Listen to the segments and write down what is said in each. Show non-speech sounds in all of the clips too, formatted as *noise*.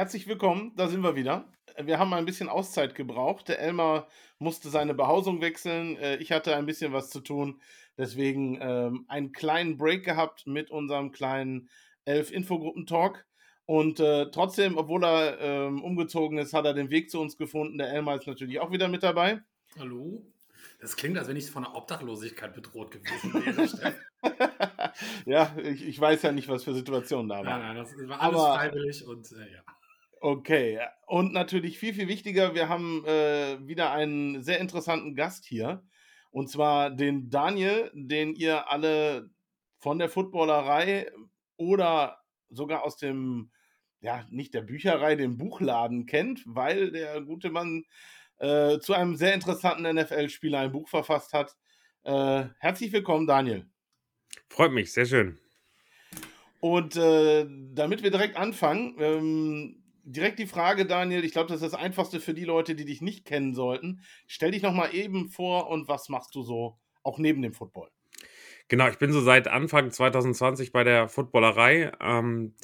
Herzlich willkommen, da sind wir wieder. Wir haben ein bisschen Auszeit gebraucht. Der Elmar musste seine Behausung wechseln. Äh, ich hatte ein bisschen was zu tun. Deswegen ähm, einen kleinen Break gehabt mit unserem kleinen Elf-Infogruppen-Talk. Und äh, trotzdem, obwohl er ähm, umgezogen ist, hat er den Weg zu uns gefunden. Der Elmar ist natürlich auch wieder mit dabei. Hallo. Das klingt, als wenn ich von der Obdachlosigkeit bedroht gewesen wäre. *laughs* *laughs* ja, ich, ich, weiß ja nicht, was für Situationen da waren. Nein, nein, das war alles Aber, freiwillig und äh, ja. Okay, und natürlich viel, viel wichtiger, wir haben äh, wieder einen sehr interessanten Gast hier. Und zwar den Daniel, den ihr alle von der Footballerei oder sogar aus dem, ja, nicht der Bücherei, dem Buchladen kennt, weil der gute Mann äh, zu einem sehr interessanten NFL-Spieler ein Buch verfasst hat. Äh, herzlich willkommen, Daniel. Freut mich, sehr schön. Und äh, damit wir direkt anfangen, ähm, direkt die Frage, Daniel, ich glaube, das ist das Einfachste für die Leute, die dich nicht kennen sollten. Stell dich nochmal eben vor und was machst du so, auch neben dem Football? Genau, ich bin so seit Anfang 2020 bei der Footballerei. Ähm,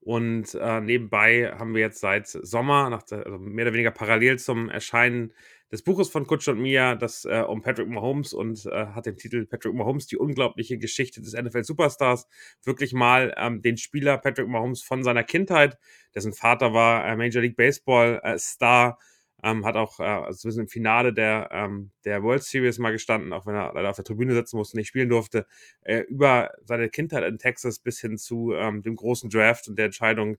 und äh, nebenbei haben wir jetzt seit Sommer, nach, also mehr oder weniger parallel zum Erscheinen des Buches von Kutsch und Mia, das äh, um Patrick Mahomes und äh, hat den Titel Patrick Mahomes, die unglaubliche Geschichte des NFL-Superstars, wirklich mal ähm, den Spieler Patrick Mahomes von seiner Kindheit, dessen Vater war äh, Major League Baseball-Star, äh, ähm, hat auch äh, also im Finale der, ähm, der World Series mal gestanden, auch wenn er leider auf der Tribüne sitzen musste, nicht spielen durfte. Äh, über seine Kindheit in Texas bis hin zu ähm, dem großen Draft und der Entscheidung,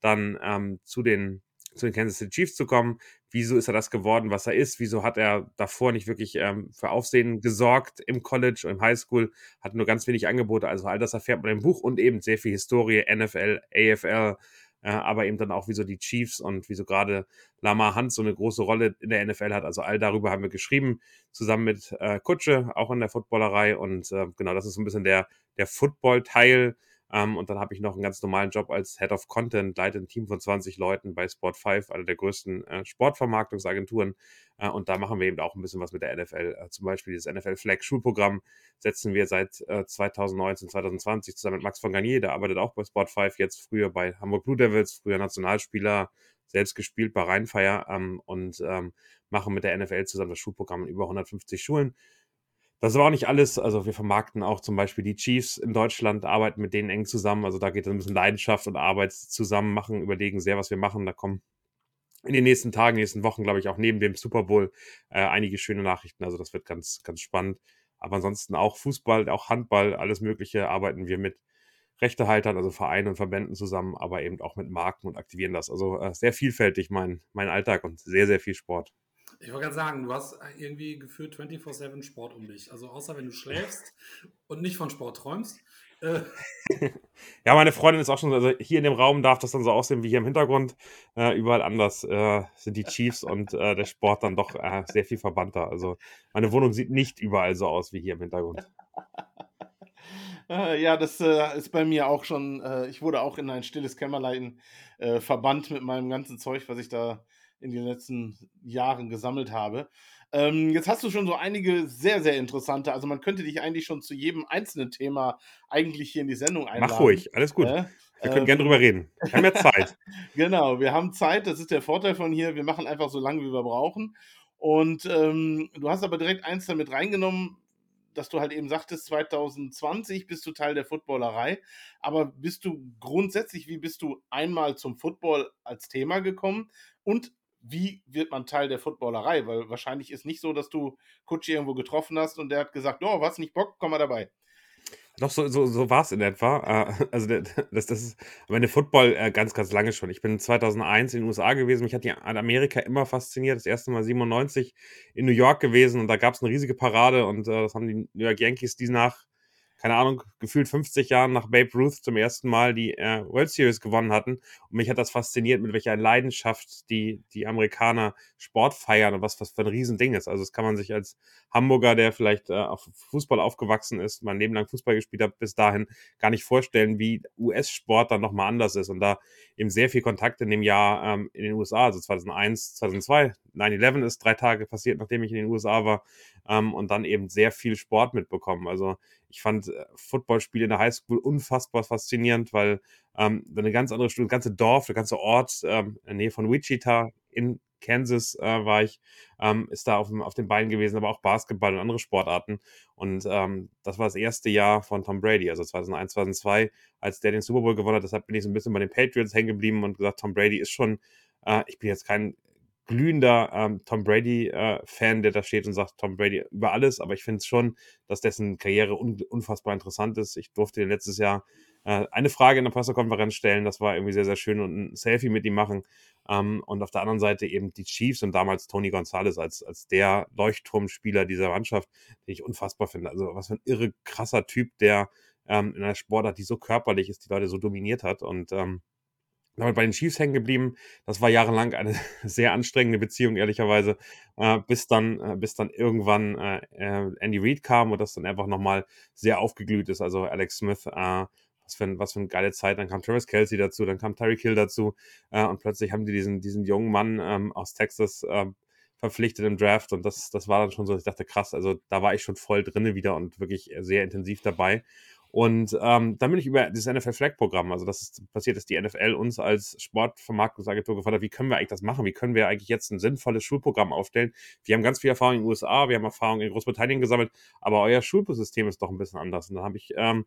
dann ähm, zu den zu den Kansas City Chiefs zu kommen. Wieso ist er das geworden, was er ist? Wieso hat er davor nicht wirklich ähm, für Aufsehen gesorgt im College, im Highschool? Hat nur ganz wenig Angebote. Also all das erfährt man im Buch und eben sehr viel Historie, NFL, AFL, äh, aber eben dann auch, wieso die Chiefs und wieso gerade Lama Hunt so eine große Rolle in der NFL hat. Also all darüber haben wir geschrieben, zusammen mit äh, Kutsche, auch in der Footballerei. Und äh, genau, das ist so ein bisschen der, der Football-Teil. Ähm, und dann habe ich noch einen ganz normalen Job als Head of Content, leite ein Team von 20 Leuten bei Sport5, einer der größten äh, Sportvermarktungsagenturen. Äh, und da machen wir eben auch ein bisschen was mit der NFL. Äh, zum Beispiel dieses NFL Flag Schulprogramm setzen wir seit 2019, äh, 2020 zusammen mit Max von Garnier, der arbeitet auch bei Sport5, jetzt früher bei Hamburg Blue Devils, früher Nationalspieler, selbst gespielt bei Rheinfeier ähm, und ähm, machen mit der NFL zusammen das Schulprogramm in über 150 Schulen. Das war auch nicht alles. Also wir vermarkten auch zum Beispiel die Chiefs in Deutschland, arbeiten mit denen eng zusammen. Also da geht es ein bisschen Leidenschaft und Arbeit zusammen machen, überlegen sehr, was wir machen. Da kommen in den nächsten Tagen, nächsten Wochen, glaube ich, auch neben dem Super Bowl äh, einige schöne Nachrichten. Also das wird ganz, ganz spannend. Aber ansonsten auch Fußball, auch Handball, alles Mögliche arbeiten wir mit Rechtehaltern, also Vereinen und Verbänden zusammen, aber eben auch mit Marken und aktivieren das. Also äh, sehr vielfältig mein, mein Alltag und sehr, sehr viel Sport. Ich wollte gerade sagen, du hast irgendwie gefühlt 24-7 Sport um dich. Also außer wenn du schläfst und nicht von Sport träumst. Äh. *laughs* ja, meine Freundin ist auch schon, also hier in dem Raum darf das dann so aussehen wie hier im Hintergrund. Äh, überall anders äh, sind die Chiefs und äh, der Sport dann doch äh, sehr viel verbannter. Also meine Wohnung sieht nicht überall so aus wie hier im Hintergrund. *laughs* Äh, ja, das ist bei mir auch schon, ich wurde auch in ein stilles Kämmerlein verbannt mit meinem ganzen Zeug, was ich da in den letzten Jahren gesammelt habe. Ähm, jetzt hast du schon so einige sehr, sehr interessante, also man könnte dich eigentlich schon zu jedem einzelnen Thema eigentlich hier in die Sendung einladen. Mach ruhig, alles gut. Äh, wir können ähm, gerne drüber reden. Wir haben ja *laughs* Zeit. genau, wir haben Zeit, das ist der Vorteil von hier. Wir machen einfach so lange, wie wir brauchen. Und ähm, du hast aber direkt eins damit reingenommen, dass du halt eben sagtest, 2020 bist du Teil der Footballerei. Aber bist du grundsätzlich, wie bist du einmal zum Football als Thema gekommen? Und wie wird man Teil der Footballerei? Weil wahrscheinlich ist nicht so, dass du Kutschi irgendwo getroffen hast und der hat gesagt, oh, was nicht Bock, komm mal dabei. Doch, so, so, so war es in etwa. Äh, *laughs* also *laughs* das, das ist meine Football äh, ganz, ganz lange schon. Ich bin 2001 in den USA gewesen. Mich hat die Amerika immer fasziniert. Das erste Mal 97 in New York gewesen und da gab es eine riesige Parade und äh, das haben die New York Yankees die nach keine Ahnung, gefühlt 50 Jahren nach Babe Ruth zum ersten Mal die äh, World Series gewonnen hatten. Und mich hat das fasziniert, mit welcher Leidenschaft die, die Amerikaner Sport feiern und was, was für ein Riesending ist. Also das kann man sich als Hamburger, der vielleicht äh, auf Fußball aufgewachsen ist, mein Leben lang Fußball gespielt hat, bis dahin gar nicht vorstellen, wie US-Sport dann nochmal anders ist. Und da eben sehr viel Kontakt in dem Jahr ähm, in den USA, also 2001, 2002, 9-11 ist drei Tage passiert, nachdem ich in den USA war ähm, und dann eben sehr viel Sport mitbekommen. Also Ich fand äh, Footballspiele in der Highschool unfassbar faszinierend, weil ähm, eine ganz andere Studie, das ganze Dorf, der ganze Ort ähm, in der Nähe von Wichita in Kansas äh, war ich, ähm, ist da auf, auf den Beinen gewesen, aber auch Basketball und andere Sportarten. Und ähm, das war das erste Jahr von Tom Brady, also 2001, 2002, als der den Super Bowl gewonnen hat. Deshalb bin ich so ein bisschen bei den Patriots hängen geblieben und gesagt, Tom Brady ist schon, äh, ich bin jetzt kein glühender ähm, Tom Brady-Fan, äh, der da steht und sagt, Tom Brady über alles, aber ich finde es schon, dass dessen Karriere un unfassbar interessant ist. Ich durfte letztes Jahr äh, eine Frage in der Pressekonferenz stellen, das war irgendwie sehr, sehr schön und ein Selfie mit ihm machen. Ähm, und auf der anderen Seite eben die Chiefs und damals Tony Gonzalez als, als der Leuchtturmspieler dieser Mannschaft, den ich unfassbar finde. Also was für ein irre krasser Typ, der ähm, in einer Sportart, die so körperlich ist, die Leute so dominiert hat und ähm, damit bei den Chiefs hängen geblieben. Das war jahrelang eine *laughs* sehr anstrengende Beziehung, ehrlicherweise, äh, bis dann, äh, bis dann irgendwann äh, äh Andy Reid kam und das dann einfach nochmal sehr aufgeglüht ist. Also Alex Smith, äh, was für, ein, was für eine geile Zeit. Dann kam Travis Kelsey dazu, dann kam Tyreek Hill dazu äh, und plötzlich haben die diesen, diesen jungen Mann ähm, aus Texas verpflichtet im Draft und das, das war dann schon so, ich dachte, krass, also da war ich schon voll drinne wieder und wirklich sehr intensiv dabei. Und ähm, dann bin ich über das NFL Flag Programm, also das ist passiert, dass die NFL uns als Sportvermarktungsagentur gefragt hat, wie können wir eigentlich das machen? Wie können wir eigentlich jetzt ein sinnvolles Schulprogramm aufstellen? Wir haben ganz viel Erfahrung in den USA, wir haben Erfahrung in Großbritannien gesammelt, aber euer Schulsystem ist doch ein bisschen anders. Und dann habe ich ähm,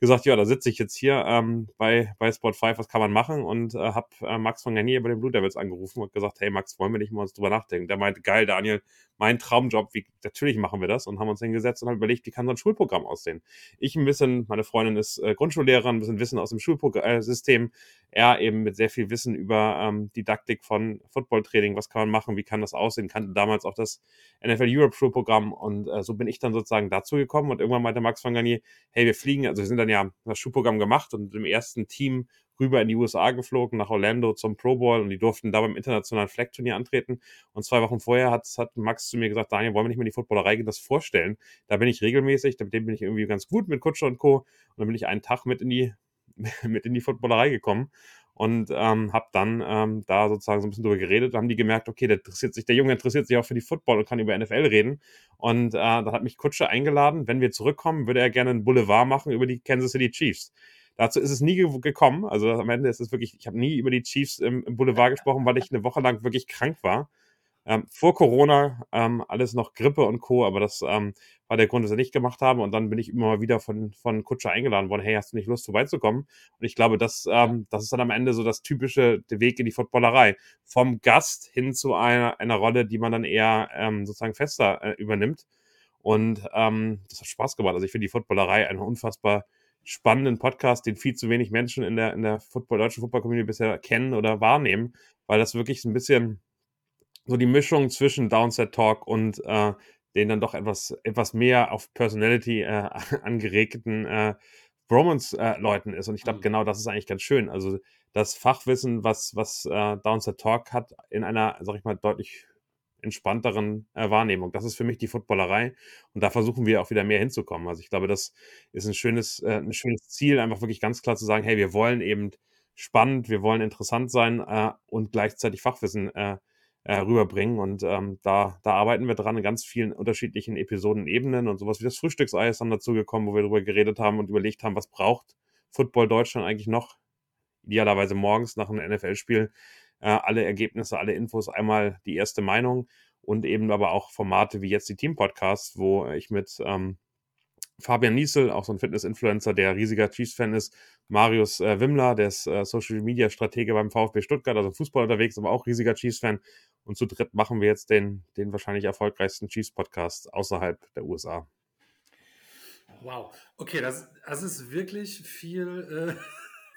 gesagt, ja, da sitze ich jetzt hier ähm, bei, bei Sport 5, was kann man machen? Und äh, habe äh, Max von Garnier bei den Blue Devils angerufen und gesagt, hey Max, wollen wir nicht mal uns drüber nachdenken? Der meinte, geil, Daniel, mein Traumjob, wie, natürlich machen wir das und haben uns hingesetzt und haben überlegt, wie kann so ein Schulprogramm aussehen. Ich ein bisschen, meine Freundin ist äh, Grundschullehrerin, ein bisschen Wissen aus dem Schulsystem, er eben mit sehr viel Wissen über ähm, Didaktik von Footballtraining, was kann man machen, wie kann das aussehen, kannte damals auch das NFL Europe Schulprogramm und äh, so bin ich dann sozusagen dazu gekommen und irgendwann meinte Max von Garnier, hey, wir fliegen, also wir sind dann ja das Schulprogramm gemacht und im ersten Team rüber in die USA geflogen, nach Orlando zum Pro Bowl und die durften da beim internationalen Flag-Turnier antreten. Und zwei Wochen vorher hat, hat Max zu mir gesagt, Daniel, wollen wir nicht mal in die Footballerei gehen, das vorstellen? Da bin ich regelmäßig, mit dem bin ich irgendwie ganz gut mit Kutscher und Co. Und dann bin ich einen Tag mit in die, *laughs* mit in die Footballerei gekommen und ähm, habe dann ähm, da sozusagen so ein bisschen drüber geredet. Da haben die gemerkt, okay, der interessiert sich, der Junge interessiert sich auch für die Football und kann über NFL reden. Und äh, dann hat mich Kutscher eingeladen, wenn wir zurückkommen, würde er gerne einen Boulevard machen über die Kansas City Chiefs. Dazu ist es nie gekommen. Also am Ende ist es wirklich, ich habe nie über die Chiefs im, im, Boulevard *laughs* gesprochen, weil ich eine Woche lang wirklich krank war. Ähm, vor Corona ähm, alles noch Grippe und Co., aber das ähm, war der Grund, dass wir nicht gemacht haben. Und dann bin ich immer mal wieder von, von Kutscher eingeladen worden, hey, hast du nicht Lust, vorbeizukommen? Und ich glaube, das, ähm, das ist dann am Ende so das typische Weg in die Footballerei. Vom Gast hin zu einer, einer Rolle, die man dann eher ähm, sozusagen fester äh, übernimmt. Und ähm, das hat Spaß gemacht. Also ich finde die Footballerei eine unfassbar spannenden Podcast, den viel zu wenig Menschen in der, in der Football, deutschen Football-Community bisher kennen oder wahrnehmen, weil das wirklich so ein bisschen so die Mischung zwischen Downset Talk und äh, den dann doch etwas, etwas mehr auf Personality äh, *laughs* angeregten äh, Bromance-Leuten ist. Und ich glaube, mhm. genau das ist eigentlich ganz schön. Also das Fachwissen, was, was äh, Downset Talk hat, in einer, sag ich mal, deutlich entspannteren äh, Wahrnehmung. Das ist für mich die Footballerei und da versuchen wir auch wieder mehr hinzukommen. Also ich glaube, das ist ein schönes, äh, ein schönes Ziel, einfach wirklich ganz klar zu sagen, hey, wir wollen eben spannend, wir wollen interessant sein äh, und gleichzeitig Fachwissen äh, rüberbringen. Und ähm, da, da arbeiten wir dran in ganz vielen unterschiedlichen Episoden, Ebenen und sowas wie das Frühstücksei ist dann dazu gekommen, wo wir darüber geredet haben und überlegt haben, was braucht Football Deutschland eigentlich noch? Idealerweise morgens nach einem NFL-Spiel äh, alle Ergebnisse, alle Infos, einmal die erste Meinung und eben aber auch Formate wie jetzt die Team-Podcasts, wo ich mit ähm, Fabian Niesel, auch so ein Fitness-Influencer, der riesiger Chiefs-Fan ist, Marius äh, Wimmler, der ist äh, Social-Media-Stratege beim VfB Stuttgart, also Fußball unterwegs, aber auch riesiger Chiefs-Fan. Und zu dritt machen wir jetzt den, den wahrscheinlich erfolgreichsten Chiefs-Podcast außerhalb der USA. Wow, okay, das, das ist wirklich viel, äh,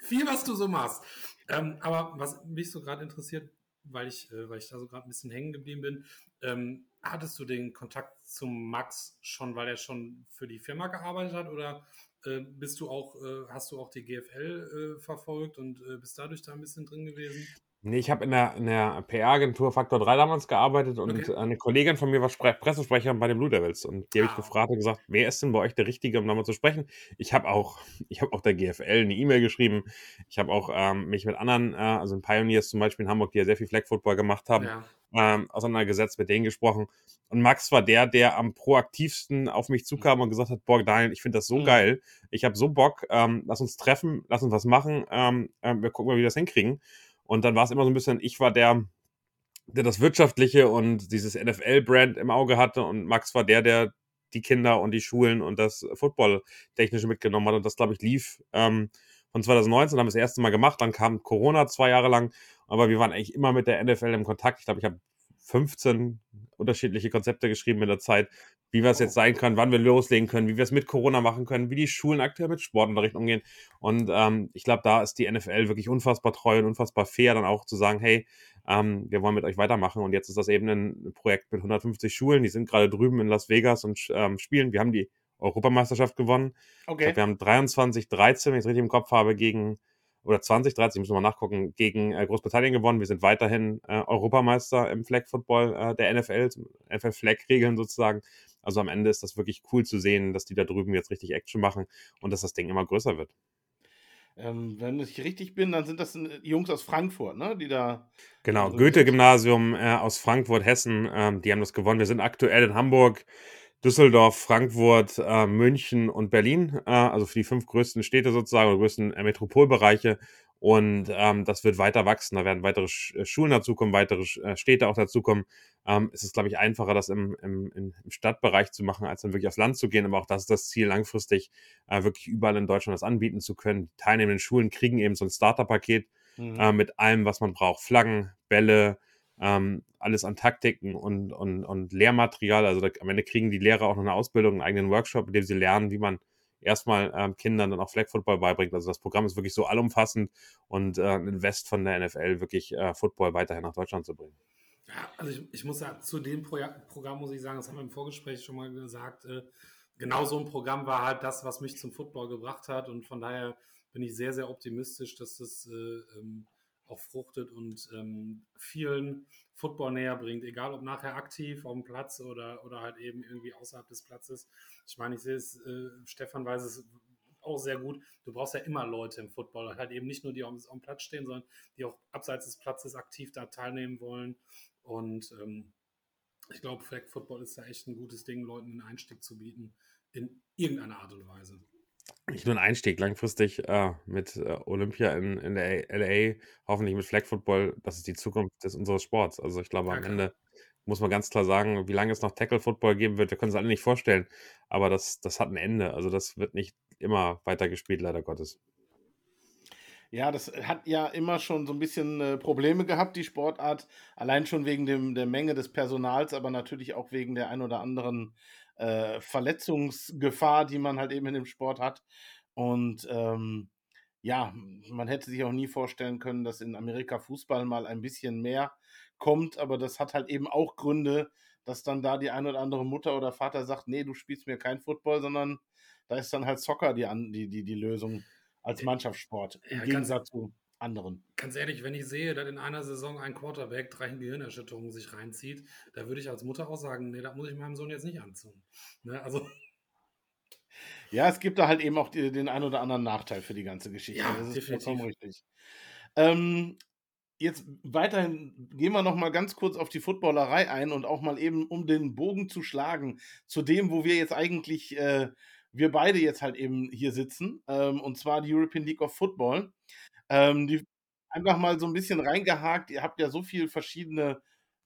*laughs* viel, was du so machst. Ähm, aber was mich so gerade interessiert, weil ich, äh, weil ich da so gerade ein bisschen hängen geblieben bin, ähm, hattest du den Kontakt zum Max schon, weil er schon für die Firma gearbeitet hat oder äh, bist du auch, äh, hast du auch die GFL äh, verfolgt und äh, bist dadurch da ein bisschen drin gewesen? Nee, ich habe in der, in der PR-Agentur Faktor 3 damals gearbeitet und Okay. eine Kollegin von mir war Spre Pressesprecherin bei den Blue Devils und die habe ich Ah. gefragt und gesagt, wer ist denn bei euch der Richtige, um da mal zu sprechen? Ich habe auch, *laughs* ich habe auch der GFL eine E-Mail geschrieben. Ich habe auch ähm, mich mit anderen, äh, also in Pioneers zum Beispiel in Hamburg, die ja sehr viel Flag Football gemacht haben, Ja. ähm, auseinandergesetzt, mit denen gesprochen. Und Max war der, der am proaktivsten auf mich zukam und gesagt hat, boah, Daniel, ich finde das so Mhm. geil. Ich habe so Bock, ähm, lass uns treffen, lass uns was machen. Ähm, ähm, wir gucken mal, wie wir das hinkriegen. Und dann war es immer so ein bisschen, ich war der, der das Wirtschaftliche und dieses NFL-Brand im Auge hatte und Max war der, der die Kinder und die Schulen und das Football-Technische mitgenommen hat. Und das, glaube ich, lief ähm, von 2019, haben wir das erste Mal gemacht, dann kam Corona zwei Jahre lang, aber wir waren eigentlich immer mit der NFL im Kontakt. Ich glaube, ich habe 15 unterschiedliche Konzepte geschrieben in der Zeit, wie was jetzt sein kann, wann wir loslegen können, wie wir es mit Corona machen können, wie die Schulen aktuell mit Sportunterricht umgehen. Und ähm, ich glaube, da ist die NFL wirklich unfassbar treu und unfassbar fair, dann auch zu sagen, hey, ähm, wir wollen mit euch weitermachen. Und jetzt ist das eben ein Projekt mit 150 Schulen, die sind gerade drüben in Las Vegas und ähm, spielen. Wir haben die Europameisterschaft gewonnen. Okay. glaube, wir haben 23, 13, wenn ich es richtig im Kopf habe, gegen, oder 20, 13, ich muss mal nachgucken, gegen äh, Großbritannien gewonnen. Wir sind weiterhin äh, Europameister im Flag Football äh, der NFL, NFL Flag Regeln sozusagen. Also am Ende ist das wirklich cool zu sehen, dass die da drüben jetzt richtig Action machen und dass das Ding immer größer wird. Ähm, wenn ich richtig bin, dann sind das äh, Jungs aus Frankfurt, ne? Die da. Genau, Goethe-Gymnasium äh, aus Frankfurt, Hessen, ähm, die haben das gewonnen. Wir sind aktuell in Hamburg, Düsseldorf, Frankfurt, äh, München und Berlin, äh, also für die fünf größten Städte sozusagen, oder größten äh, Metropolbereiche. Und ähm, das wird weiter wachsen. Da werden weitere Sch äh, Schulen dazukommen, weitere Sch äh, Städte auch dazukommen. Ähm, es ist, glaube ich, einfacher, das im, im, im Stadtbereich zu machen, als dann wirklich aufs Land zu gehen. Aber auch das ist das Ziel, langfristig äh, wirklich überall in Deutschland das anbieten zu können. Die teilnehmenden Schulen kriegen eben so ein Starterpaket Mhm. mit allem, was man braucht. Flaggen, Bälle, ähm, alles an Taktiken und, und, und Lehrmaterial. Also da, am Ende kriegen die Lehrer auch noch eine Ausbildung, einen eigenen Workshop, in dem sie lernen, wie man erstmal ähm, Kindern dann auch Flag Football beibringt. Also das Programm ist wirklich so allumfassend und äh, ein Invest von der NFL wirklich äh, Football weiterhin nach Deutschland zu bringen. Ja, also ich, ich muss ja zu dem Pro Programm muss ich sagen, das haben wir im Vorgespräch schon mal gesagt, äh, genau so ein Programm war halt das, was mich zum Football gebracht hat und von daher bin ich sehr, sehr optimistisch, dass das äh, ähm, auch fruchtet und ähm, vielen Football näher bringt, egal ob nachher aktiv auf dem Platz oder, oder halt eben irgendwie außerhalb des Platzes. Ich meine, ich sehe es, äh, Stefan weiß es auch sehr gut. Du brauchst ja immer Leute im Football, halt eben nicht nur die am, am Platz stehen, sondern die auch abseits des Platzes aktiv da teilnehmen wollen. Und ähm, ich glaube, Flag Football ist da echt ein gutes Ding, Leuten einen Einstieg zu bieten, in irgendeiner Art und Weise. Nicht nur ein Einstieg, langfristig äh, mit äh, Olympia in, in der LA, hoffentlich mit Flag Football, das ist die Zukunft des unseres Sports. Also ich glaube, am. Ende muss man ganz klar sagen, wie lange es noch Tackle Football geben wird, wir können es alle nicht vorstellen, aber das, das hat ein Ende. Also das wird nicht immer weiter gespielt, leider Gottes. Ja, das hat ja immer schon so ein bisschen äh, Probleme gehabt, die Sportart. Allein schon wegen dem, der Menge des Personals, aber natürlich auch wegen der ein oder anderen äh, Verletzungsgefahr, die man halt eben in dem Sport hat. Und ähm, ja, man hätte sich auch nie vorstellen können, dass in Amerika Fußball mal ein bisschen mehr kommt, aber das hat halt eben auch Gründe, dass dann da die ein oder andere Mutter oder Vater sagt, nee, du spielst mir kein Football, sondern da ist dann halt Soccer die, die, die, die Lösung als Mannschaftssport, im Ja, Gegensatz zu anderen. Ganz ehrlich, wenn ich sehe, dass in einer Saison ein Quarterback drei Gehirnerschütterungen sich reinzieht, da würde ich als Mutter auch sagen, nee, das muss ich meinem Sohn jetzt nicht antun. Ne? Also, *laughs* Ja, es gibt da halt eben auch die, den ein oder anderen Nachteil für die ganze Geschichte. Ja, das ist definitiv. vollkommen richtig. Ähm, jetzt weiterhin gehen wir noch mal ganz kurz auf die Footballerei ein und auch mal eben, um den Bogen zu schlagen, zu dem, wo wir jetzt eigentlich, äh, wir beide jetzt halt eben hier sitzen, ähm, und zwar die European League of Football. Ähm, die einfach mal so ein bisschen reingehakt. Ihr habt ja so viele verschiedene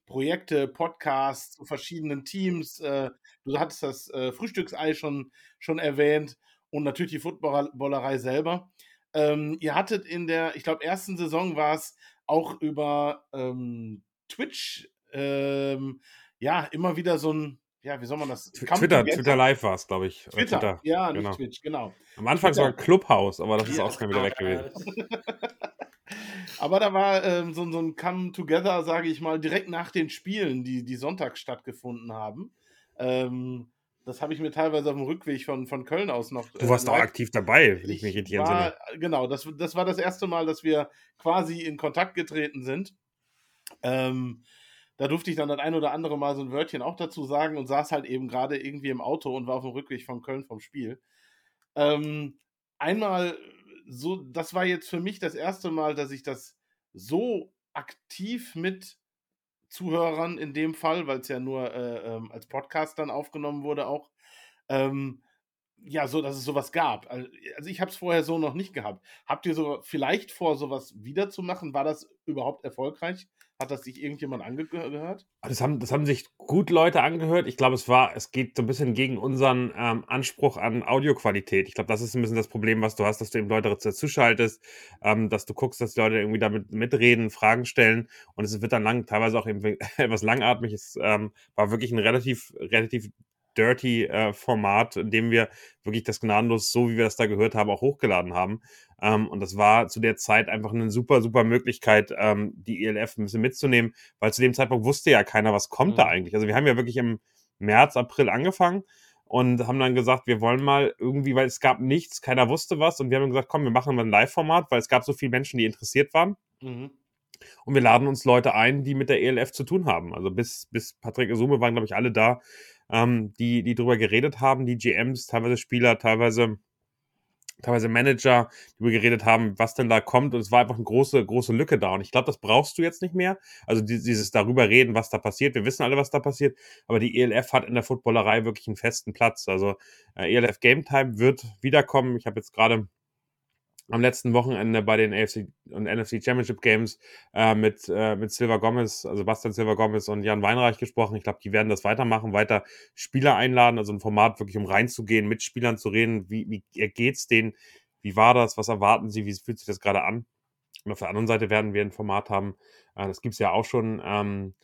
Projekte, Podcasts zu verschiedenen Teams. Äh, du hattest das äh, Frühstücksei schon, schon erwähnt und natürlich die Footballerei selber. Ähm, ihr hattet in der, ich glaube, ersten Saison war es auch über ähm, Twitch, ähm, ja, immer wieder so ein, ja, wie soll man das? Tw- Come Twitter, together. Twitter Live war es, glaube ich. Oder Twitter, ja, nicht genau. Twitch, genau. Am Anfang Twitter. sogar Clubhouse, aber das ist Ja, auch schon wieder weg äh, gewesen. *laughs* Aber da war ähm, so, so ein Come-Together, sage ich mal, direkt nach den Spielen, die, die sonntags stattgefunden haben. Ähm, Das habe ich mir teilweise auf dem Rückweg von, von Köln aus noch. Du warst äh, auch aktiv dabei, wenn ich mich richtig entsinne. Genau, das, das war das erste Mal, dass wir quasi in Kontakt getreten sind. Ähm, da durfte ich dann das ein oder andere Mal so ein Wörtchen auch dazu sagen und saß halt eben gerade irgendwie im Auto und war auf dem Rückweg von Köln vom Spiel. Ähm, einmal so, das war jetzt für mich das erste Mal, dass ich das so aktiv mit Zuhörern in dem Fall, weil es ja nur äh, ähm, als Podcast dann aufgenommen wurde auch, ähm, ja, so, dass es sowas gab. Also ich habe es vorher so noch nicht gehabt. Habt ihr so vielleicht vor, sowas wiederzumachen? War das überhaupt erfolgreich? Hat das sich irgendjemand angehört? Das haben, das haben sich gut Leute angehört. Ich glaube, es war, es geht so ein bisschen gegen unseren ähm, Anspruch an Audioqualität. Ich glaube, das ist ein bisschen das Problem, was du hast, dass du eben Leute dazu schaltest, ähm, dass du guckst, dass die Leute irgendwie damit mitreden, Fragen stellen und es wird dann lang, teilweise auch eben *laughs* etwas langatmig. Es ähm, war wirklich ein relativ, relativ dirty äh, Format, in dem wir wirklich das gnadenlos, so wie wir das da gehört haben, auch hochgeladen haben. Ähm, und das war zu der Zeit einfach eine super, super Möglichkeit, ähm, die ELF ein bisschen mitzunehmen, weil zu dem Zeitpunkt wusste ja keiner, was kommt mhm. da eigentlich. Also wir haben ja wirklich im März, April angefangen und haben dann gesagt, wir wollen mal irgendwie, weil es gab nichts, keiner wusste was und wir haben gesagt, komm, wir machen mal ein Live-Format, weil es gab so viele Menschen, die interessiert waren. Mhm. Und wir laden uns Leute ein, die mit der ELF zu tun haben. Also bis, bis Patrick Asume waren, glaube ich, alle da, ähm, die, die drüber geredet haben, die GMs, teilweise Spieler, teilweise, teilweise Manager, die darüber geredet haben, was denn da kommt. Und es war einfach eine große, große Lücke da. Und ich glaube, das brauchst du jetzt nicht mehr. Also dieses darüber reden, was da passiert. Wir wissen alle, was da passiert. Aber die ELF hat in der Footballerei wirklich einen festen Platz. Also äh, ELF Game Time wird wiederkommen. Ich habe jetzt gerade am letzten Wochenende bei den AFC und NFC Championship Games äh, mit, äh, mit Silver Gomez, also Bastian Silver Gomez und Jan Weinreich gesprochen. Ich glaube, die werden das weitermachen, weiter Spieler einladen, also ein Format wirklich, um reinzugehen, mit Spielern zu reden. Wie, wie geht's denen? Wie war das? Was erwarten sie? Wie fühlt sich das gerade an? Und auf der anderen Seite werden wir ein Format haben, äh, das gibt's ja auch schon, ähm,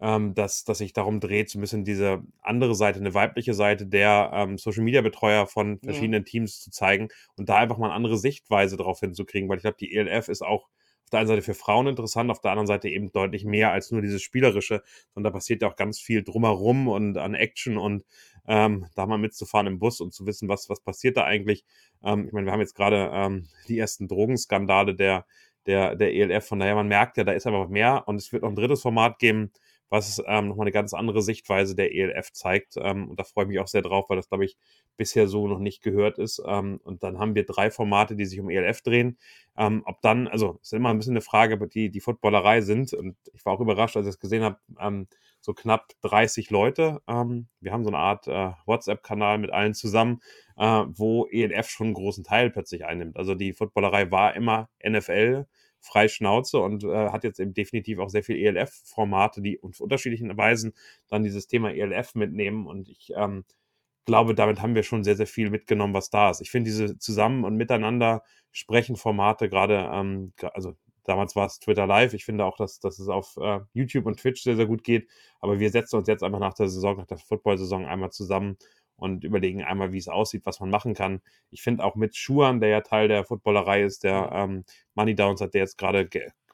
ähm, dass, dass sich darum dreht, so ein bisschen diese andere Seite, eine weibliche Seite der ähm, Social Media Betreuer von verschiedenen ja. Teams zu zeigen und da einfach mal eine andere Sichtweise drauf hinzukriegen, weil ich glaube, die ELF ist auch auf der einen Seite für Frauen interessant, auf der anderen Seite eben deutlich mehr als nur dieses Spielerische, sondern da passiert ja auch ganz viel drumherum und an Action und ähm, da mal mitzufahren im Bus und zu wissen, was, was passiert da eigentlich. Ähm, ich meine, wir haben jetzt gerade ähm, die ersten Drogenskandale der, der, der ELF, von daher man merkt ja, da ist einfach mehr und es wird noch ein drittes Format geben, was ähm, nochmal eine ganz andere Sichtweise der ELF zeigt. Ähm, und da freue ich mich auch sehr drauf, weil das, glaube ich, bisher so noch nicht gehört ist. Ähm, und dann haben wir drei Formate, die sich um ELF drehen. Ähm, ob dann, also es ist immer ein bisschen eine Frage, die die Footballerei sind. Und ich war auch überrascht, als ich es gesehen habe, ähm, so knapp 30 Leute. Ähm, wir haben so eine Art äh, WhatsApp-Kanal mit allen zusammen, äh, wo ELF schon einen großen Teil plötzlich einnimmt. Also die Footballerei war immer NFL frei Schnauze und äh, hat jetzt eben definitiv auch sehr viel ELF-Formate, die auf unterschiedlichen Weisen dann dieses Thema ELF mitnehmen. Und ich ähm, glaube, damit haben wir schon sehr, sehr viel mitgenommen, was da ist. Ich finde diese zusammen und miteinander sprechen Formate gerade, ähm, also damals war es Twitter Live. Ich finde auch, dass, dass es auf äh, YouTube und Twitch sehr, sehr gut geht. Aber wir setzen uns jetzt einfach nach der Saison, nach der Football-Saison einmal zusammen und überlegen einmal, wie es aussieht, was man machen kann. Ich finde auch mit Schuhan, der ja Teil der Footballerei ist, der ähm, Money Downs hat, der jetzt gerade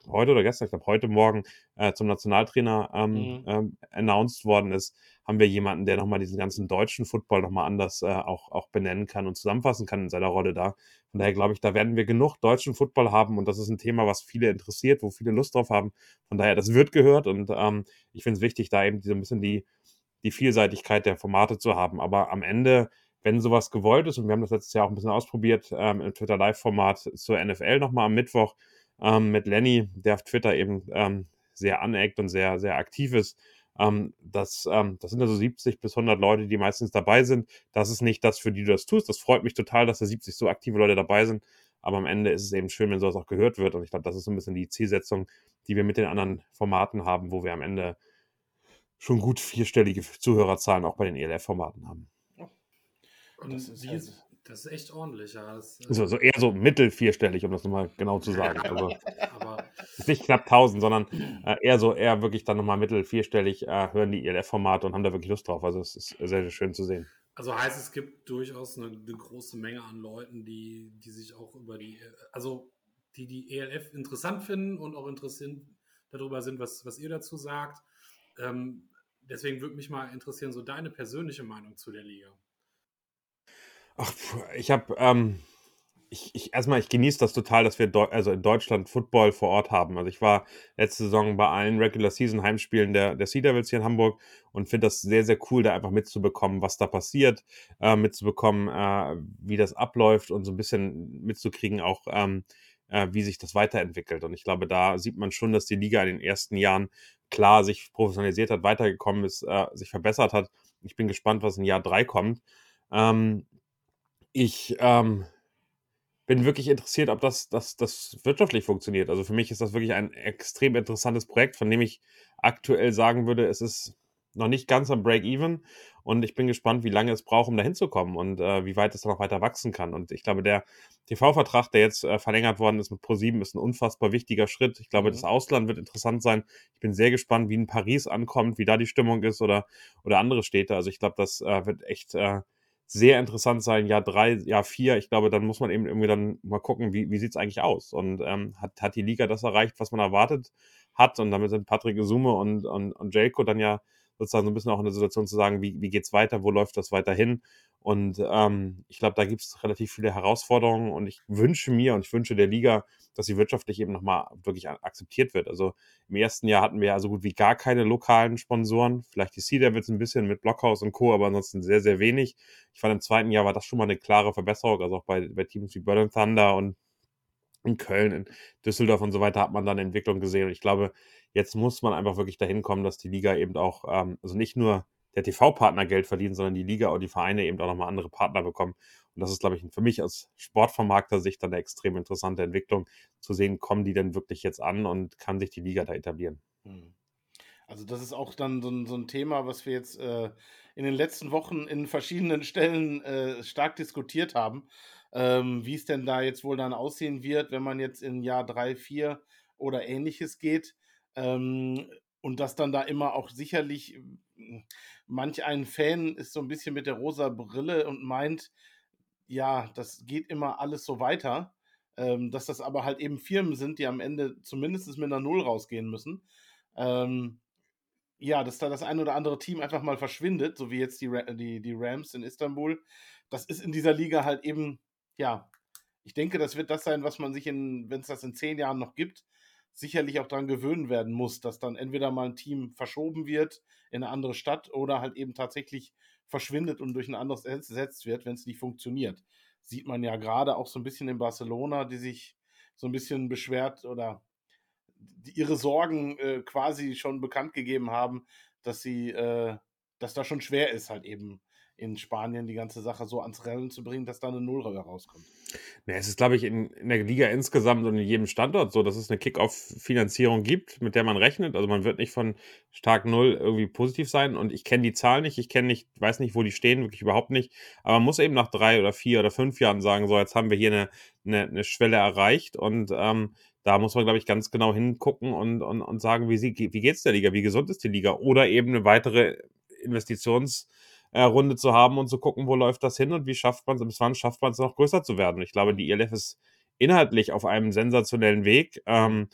heute oder gestern, ich glaube heute Morgen äh, zum Nationaltrainer ähm, mhm. ähm, announced worden ist, haben wir jemanden, der nochmal diesen ganzen deutschen Football nochmal anders äh, auch, auch benennen kann und zusammenfassen kann in seiner Rolle da. Von daher glaube ich, da werden wir genug deutschen Football haben und das ist ein Thema, was viele interessiert, wo viele Lust drauf haben. Von daher, das wird gehört und ähm, ich finde es wichtig, da eben so ein bisschen die die Vielseitigkeit der Formate zu haben. Aber am Ende, wenn sowas gewollt ist, und wir haben das letztes Jahr auch ein bisschen ausprobiert ähm, im Twitter Live-Format zur NFL nochmal am Mittwoch ähm, mit Lenny, der auf Twitter eben ähm, sehr aneckt und sehr, sehr aktiv ist. Ähm, das, ähm, das sind also 70 bis 100 Leute, die meistens dabei sind. Das ist nicht das, für die du das tust. Das freut mich total, dass da 70 so aktive Leute dabei sind. Aber am Ende ist es eben schön, wenn sowas auch gehört wird. Und ich glaube, das ist so ein bisschen die Zielsetzung, die wir mit den anderen Formaten haben, wo wir am Ende schon gut vierstellige Zuhörerzahlen auch bei den ELF-Formaten haben. Und das ist, also, das ist echt ordentlich, ja. Das, also, also eher so mittel vierstellig, um das nochmal genau zu sagen. *laughs* Also aber nicht knapp 1000, sondern äh, eher so, eher wirklich dann nochmal mittel vierstellig äh, hören die ELF-Formate und haben da wirklich Lust drauf. Also es ist sehr, sehr schön zu sehen. Also heißt, es gibt durchaus eine, eine, große Menge an Leuten, die, die sich auch über die, also die die ELF interessant finden und auch interessiert darüber sind, was, was ihr dazu sagt. Ähm, deswegen würde mich mal interessieren, so deine persönliche Meinung zu der Liga. Ach, ich habe, ähm, ich, ich, erstmal, ich genieße das total, dass wir Deu also in Deutschland Football vor Ort haben. Also ich war letzte Saison bei allen Regular Season Heimspielen der, der Sea Devils hier in Hamburg und finde das sehr, sehr cool, da einfach mitzubekommen, was da passiert, äh, mitzubekommen, äh, wie das abläuft und so ein bisschen mitzukriegen auch, ähm, äh, wie sich das weiterentwickelt. Und ich glaube, da sieht man schon, dass die Liga in den ersten Jahren klar sich professionalisiert hat, weitergekommen ist, äh, sich verbessert hat. Ich bin gespannt, was in Jahr drei kommt. Ähm, ich ähm, bin wirklich interessiert, ob das, das, das wirtschaftlich funktioniert. Also für mich ist das wirklich ein extrem interessantes Projekt, von dem ich aktuell sagen würde, es ist noch nicht ganz am Break-Even und ich bin gespannt, wie lange es braucht, um da hinzukommen und äh, wie weit es dann noch weiter wachsen kann. Und ich glaube, der TV-Vertrag, der jetzt äh, verlängert worden ist mit Pro7, ist ein unfassbar wichtiger Schritt. Ich glaube, mhm. das Ausland wird interessant sein. Ich bin sehr gespannt, wie in Paris ankommt, wie da die Stimmung ist oder, oder andere Städte. Also ich glaube, das äh, wird echt äh, sehr interessant sein. Jahr drei, Jahr vier. Ich glaube, dann muss man eben irgendwie dann mal gucken, wie, wie sieht es eigentlich aus? Und ähm, hat, hat die Liga das erreicht, was man erwartet hat? Und damit sind Patrick Isume und, und, und Jelko dann ja sozusagen so ein bisschen auch in der Situation zu sagen, wie, wie geht es weiter, wo läuft das weiter hin? Und ähm, ich glaube, da gibt es relativ viele Herausforderungen und ich wünsche mir und ich wünsche der Liga, dass sie wirtschaftlich eben nochmal wirklich akzeptiert wird. Also im ersten Jahr hatten wir ja so gut wie gar keine lokalen Sponsoren, vielleicht die Sea Devils ein bisschen mit Blockhaus und Co., aber ansonsten sehr, sehr wenig. Ich fand im zweiten Jahr war das schon mal eine klare Verbesserung, also auch bei, bei Teams wie Berlin Thunder und in Köln, in Düsseldorf und so weiter hat man dann Entwicklung gesehen. Und ich glaube, jetzt muss man einfach wirklich dahin kommen, dass die Liga eben auch, ähm, also nicht nur der TV-Partner Geld verdient, sondern die Liga und die Vereine eben auch nochmal andere Partner bekommen. Und das ist, glaube ich, für mich als Sportvermarkter Sicht dann eine extrem interessante Entwicklung, zu sehen, kommen die denn wirklich jetzt an und kann sich die Liga da etablieren. Hm. Also das ist auch dann so ein, so ein Thema, was wir jetzt äh, in den letzten Wochen in verschiedenen Stellen äh, stark diskutiert haben, ähm, wie es denn da jetzt wohl dann aussehen wird, wenn man jetzt in Jahr drei, vier oder ähnliches geht. Ähm, und dass dann da immer auch sicherlich hm, manch ein Fan ist so ein bisschen mit der rosa Brille und meint, ja, das geht immer alles so weiter. Ähm, dass das aber halt eben Firmen sind, die am Ende zumindest mit einer Null rausgehen müssen. Ähm, ja, dass da das ein oder andere Team einfach mal verschwindet, so wie jetzt die, die, die Rams in Istanbul. Das ist in dieser Liga halt eben, ja, ich denke, das wird das sein, was man sich in, wenn es das in zehn Jahren noch gibt, sicherlich auch daran gewöhnen werden muss, dass dann entweder mal ein Team verschoben wird in eine andere Stadt oder halt eben tatsächlich verschwindet und durch ein anderes ersetzt wird, wenn es nicht funktioniert. Sieht man ja gerade auch so ein bisschen in Barcelona, die sich so ein bisschen beschwert oder ihre Sorgen äh, quasi schon bekannt gegeben haben, dass sie, äh, dass da schon schwer ist, halt eben in Spanien die ganze Sache so ans Rennen zu bringen, dass da eine Null rauskommt. Ja, es ist, glaube ich, in, in, der Liga insgesamt und in jedem Standort so, dass es eine Kick-Off-Finanzierung gibt, mit der man rechnet. Also man wird nicht von stark Null irgendwie positiv sein. Und ich kenne die Zahlen nicht, ich kenne nicht, weiß nicht, wo die stehen, wirklich überhaupt nicht. Aber man muss eben nach drei oder vier oder fünf Jahren sagen, so, jetzt haben wir hier eine, eine, eine Schwelle erreicht und ähm, da muss man, glaube ich, ganz genau hingucken und, und, und sagen, wie, wie geht es der Liga, wie gesund ist die Liga oder eben eine weitere Investitions- äh, Runde zu haben und zu gucken, wo läuft das hin und wie schafft man es, bis wann schafft man es noch größer zu werden. Ich glaube, die ELF ist inhaltlich auf einem sensationellen Weg. Ähm,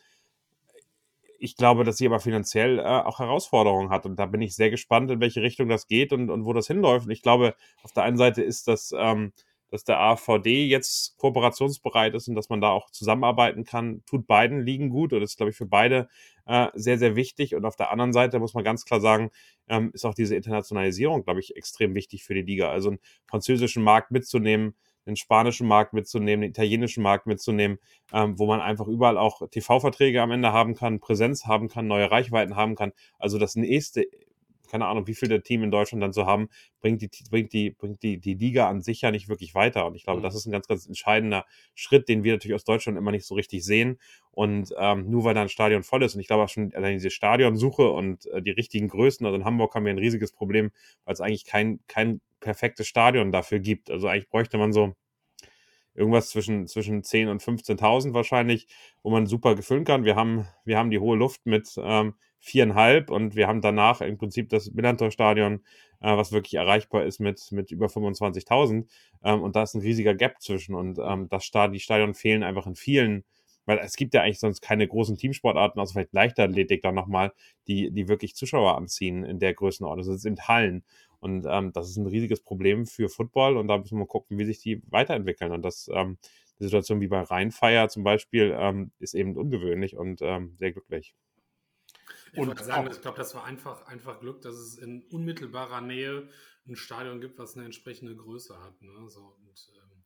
ich glaube, dass sie aber finanziell äh, auch Herausforderungen hat. Und da bin ich sehr gespannt, in welche Richtung das geht und, und wo das hinläuft. Und ich glaube, auf der einen Seite ist das ähm, dass der AVD jetzt kooperationsbereit ist und dass man da auch zusammenarbeiten kann, tut beiden liegen gut und ist, glaube ich, für beide äh, sehr, sehr wichtig. Und auf der anderen Seite muss man ganz klar sagen, ähm, ist auch diese Internationalisierung, glaube ich, extrem wichtig für die Liga. Also einen französischen Markt mitzunehmen, den spanischen Markt mitzunehmen, den italienischen Markt mitzunehmen, ähm, wo man einfach überall auch TV-Verträge am Ende haben kann, Präsenz haben kann, neue Reichweiten haben kann. Also das nächste keine Ahnung, wie viel der Team in Deutschland dann so haben, bringt die, bringt die, bringt die, die Liga an sich ja nicht wirklich weiter. Und ich glaube, mhm. das ist ein ganz, ganz entscheidender Schritt, den wir natürlich aus Deutschland immer nicht so richtig sehen. Und ähm, nur weil da ein Stadion voll ist, und ich glaube auch schon allein diese Stadionsuche und äh, die richtigen Größen, also in Hamburg haben wir ein riesiges Problem, weil es eigentlich kein, kein perfektes Stadion dafür gibt. Also eigentlich bräuchte man so irgendwas zwischen, zwischen 10.000 und 15.000 wahrscheinlich, wo man super gefüllen kann. Wir haben, wir haben die hohe Luft mit ähm, viereinhalb und wir haben danach im Prinzip das Millantor-Stadion, äh, was wirklich erreichbar ist mit, mit über 25.000 ähm, und da ist ein riesiger Gap zwischen und ähm, das Stadion, die Stadion fehlen einfach in vielen weil es gibt ja eigentlich sonst keine großen Teamsportarten, außer vielleicht Leichtathletik dann nochmal, die, die wirklich Zuschauer anziehen in der Größenordnung. Das sind Hallen. Und ähm, das ist ein riesiges Problem für Football und da müssen wir gucken, wie sich die weiterentwickeln. Und das, ähm, die Situation wie bei Rheinfeier zum Beispiel ähm, ist eben ungewöhnlich und ähm, sehr glücklich. Ich und sagen, ich glaube, das war einfach, einfach Glück, dass es in unmittelbarer Nähe ein Stadion gibt, was eine entsprechende Größe hat. Ne? So, und ähm,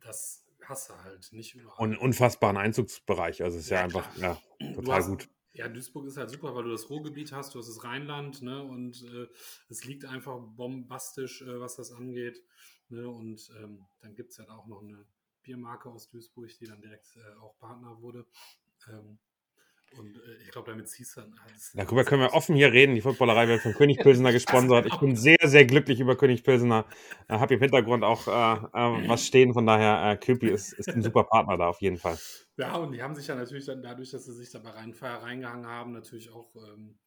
das hast du halt nicht überall. Und einen unfassbaren Einzugsbereich. Also es ist ja, ja einfach ja, total hast, gut. Ja, Duisburg ist halt super, weil du das Ruhrgebiet hast, du hast das Rheinland, ne? Und äh, es liegt einfach bombastisch, äh, was das angeht. Ne? Und ähm, dann gibt es ja auch noch eine Biermarke aus Duisburg, die dann direkt äh, auch Partner wurde. Ähm, und äh, ich glaube, damit ziehst du dann alles. Darüber können wir offen hier reden. Die Footballerei wird von König Pilsener gesponsert. Ich bin sehr, sehr glücklich über König Pilsener. Äh, Habe im Hintergrund auch äh, äh, was stehen. Von daher, äh, Köpi ist, ist ein super Partner da auf jeden Fall. Ja, und die haben sich ja natürlich dann dadurch, dass sie sich da bei Rheinfeier reingehangen haben, natürlich auch ähm,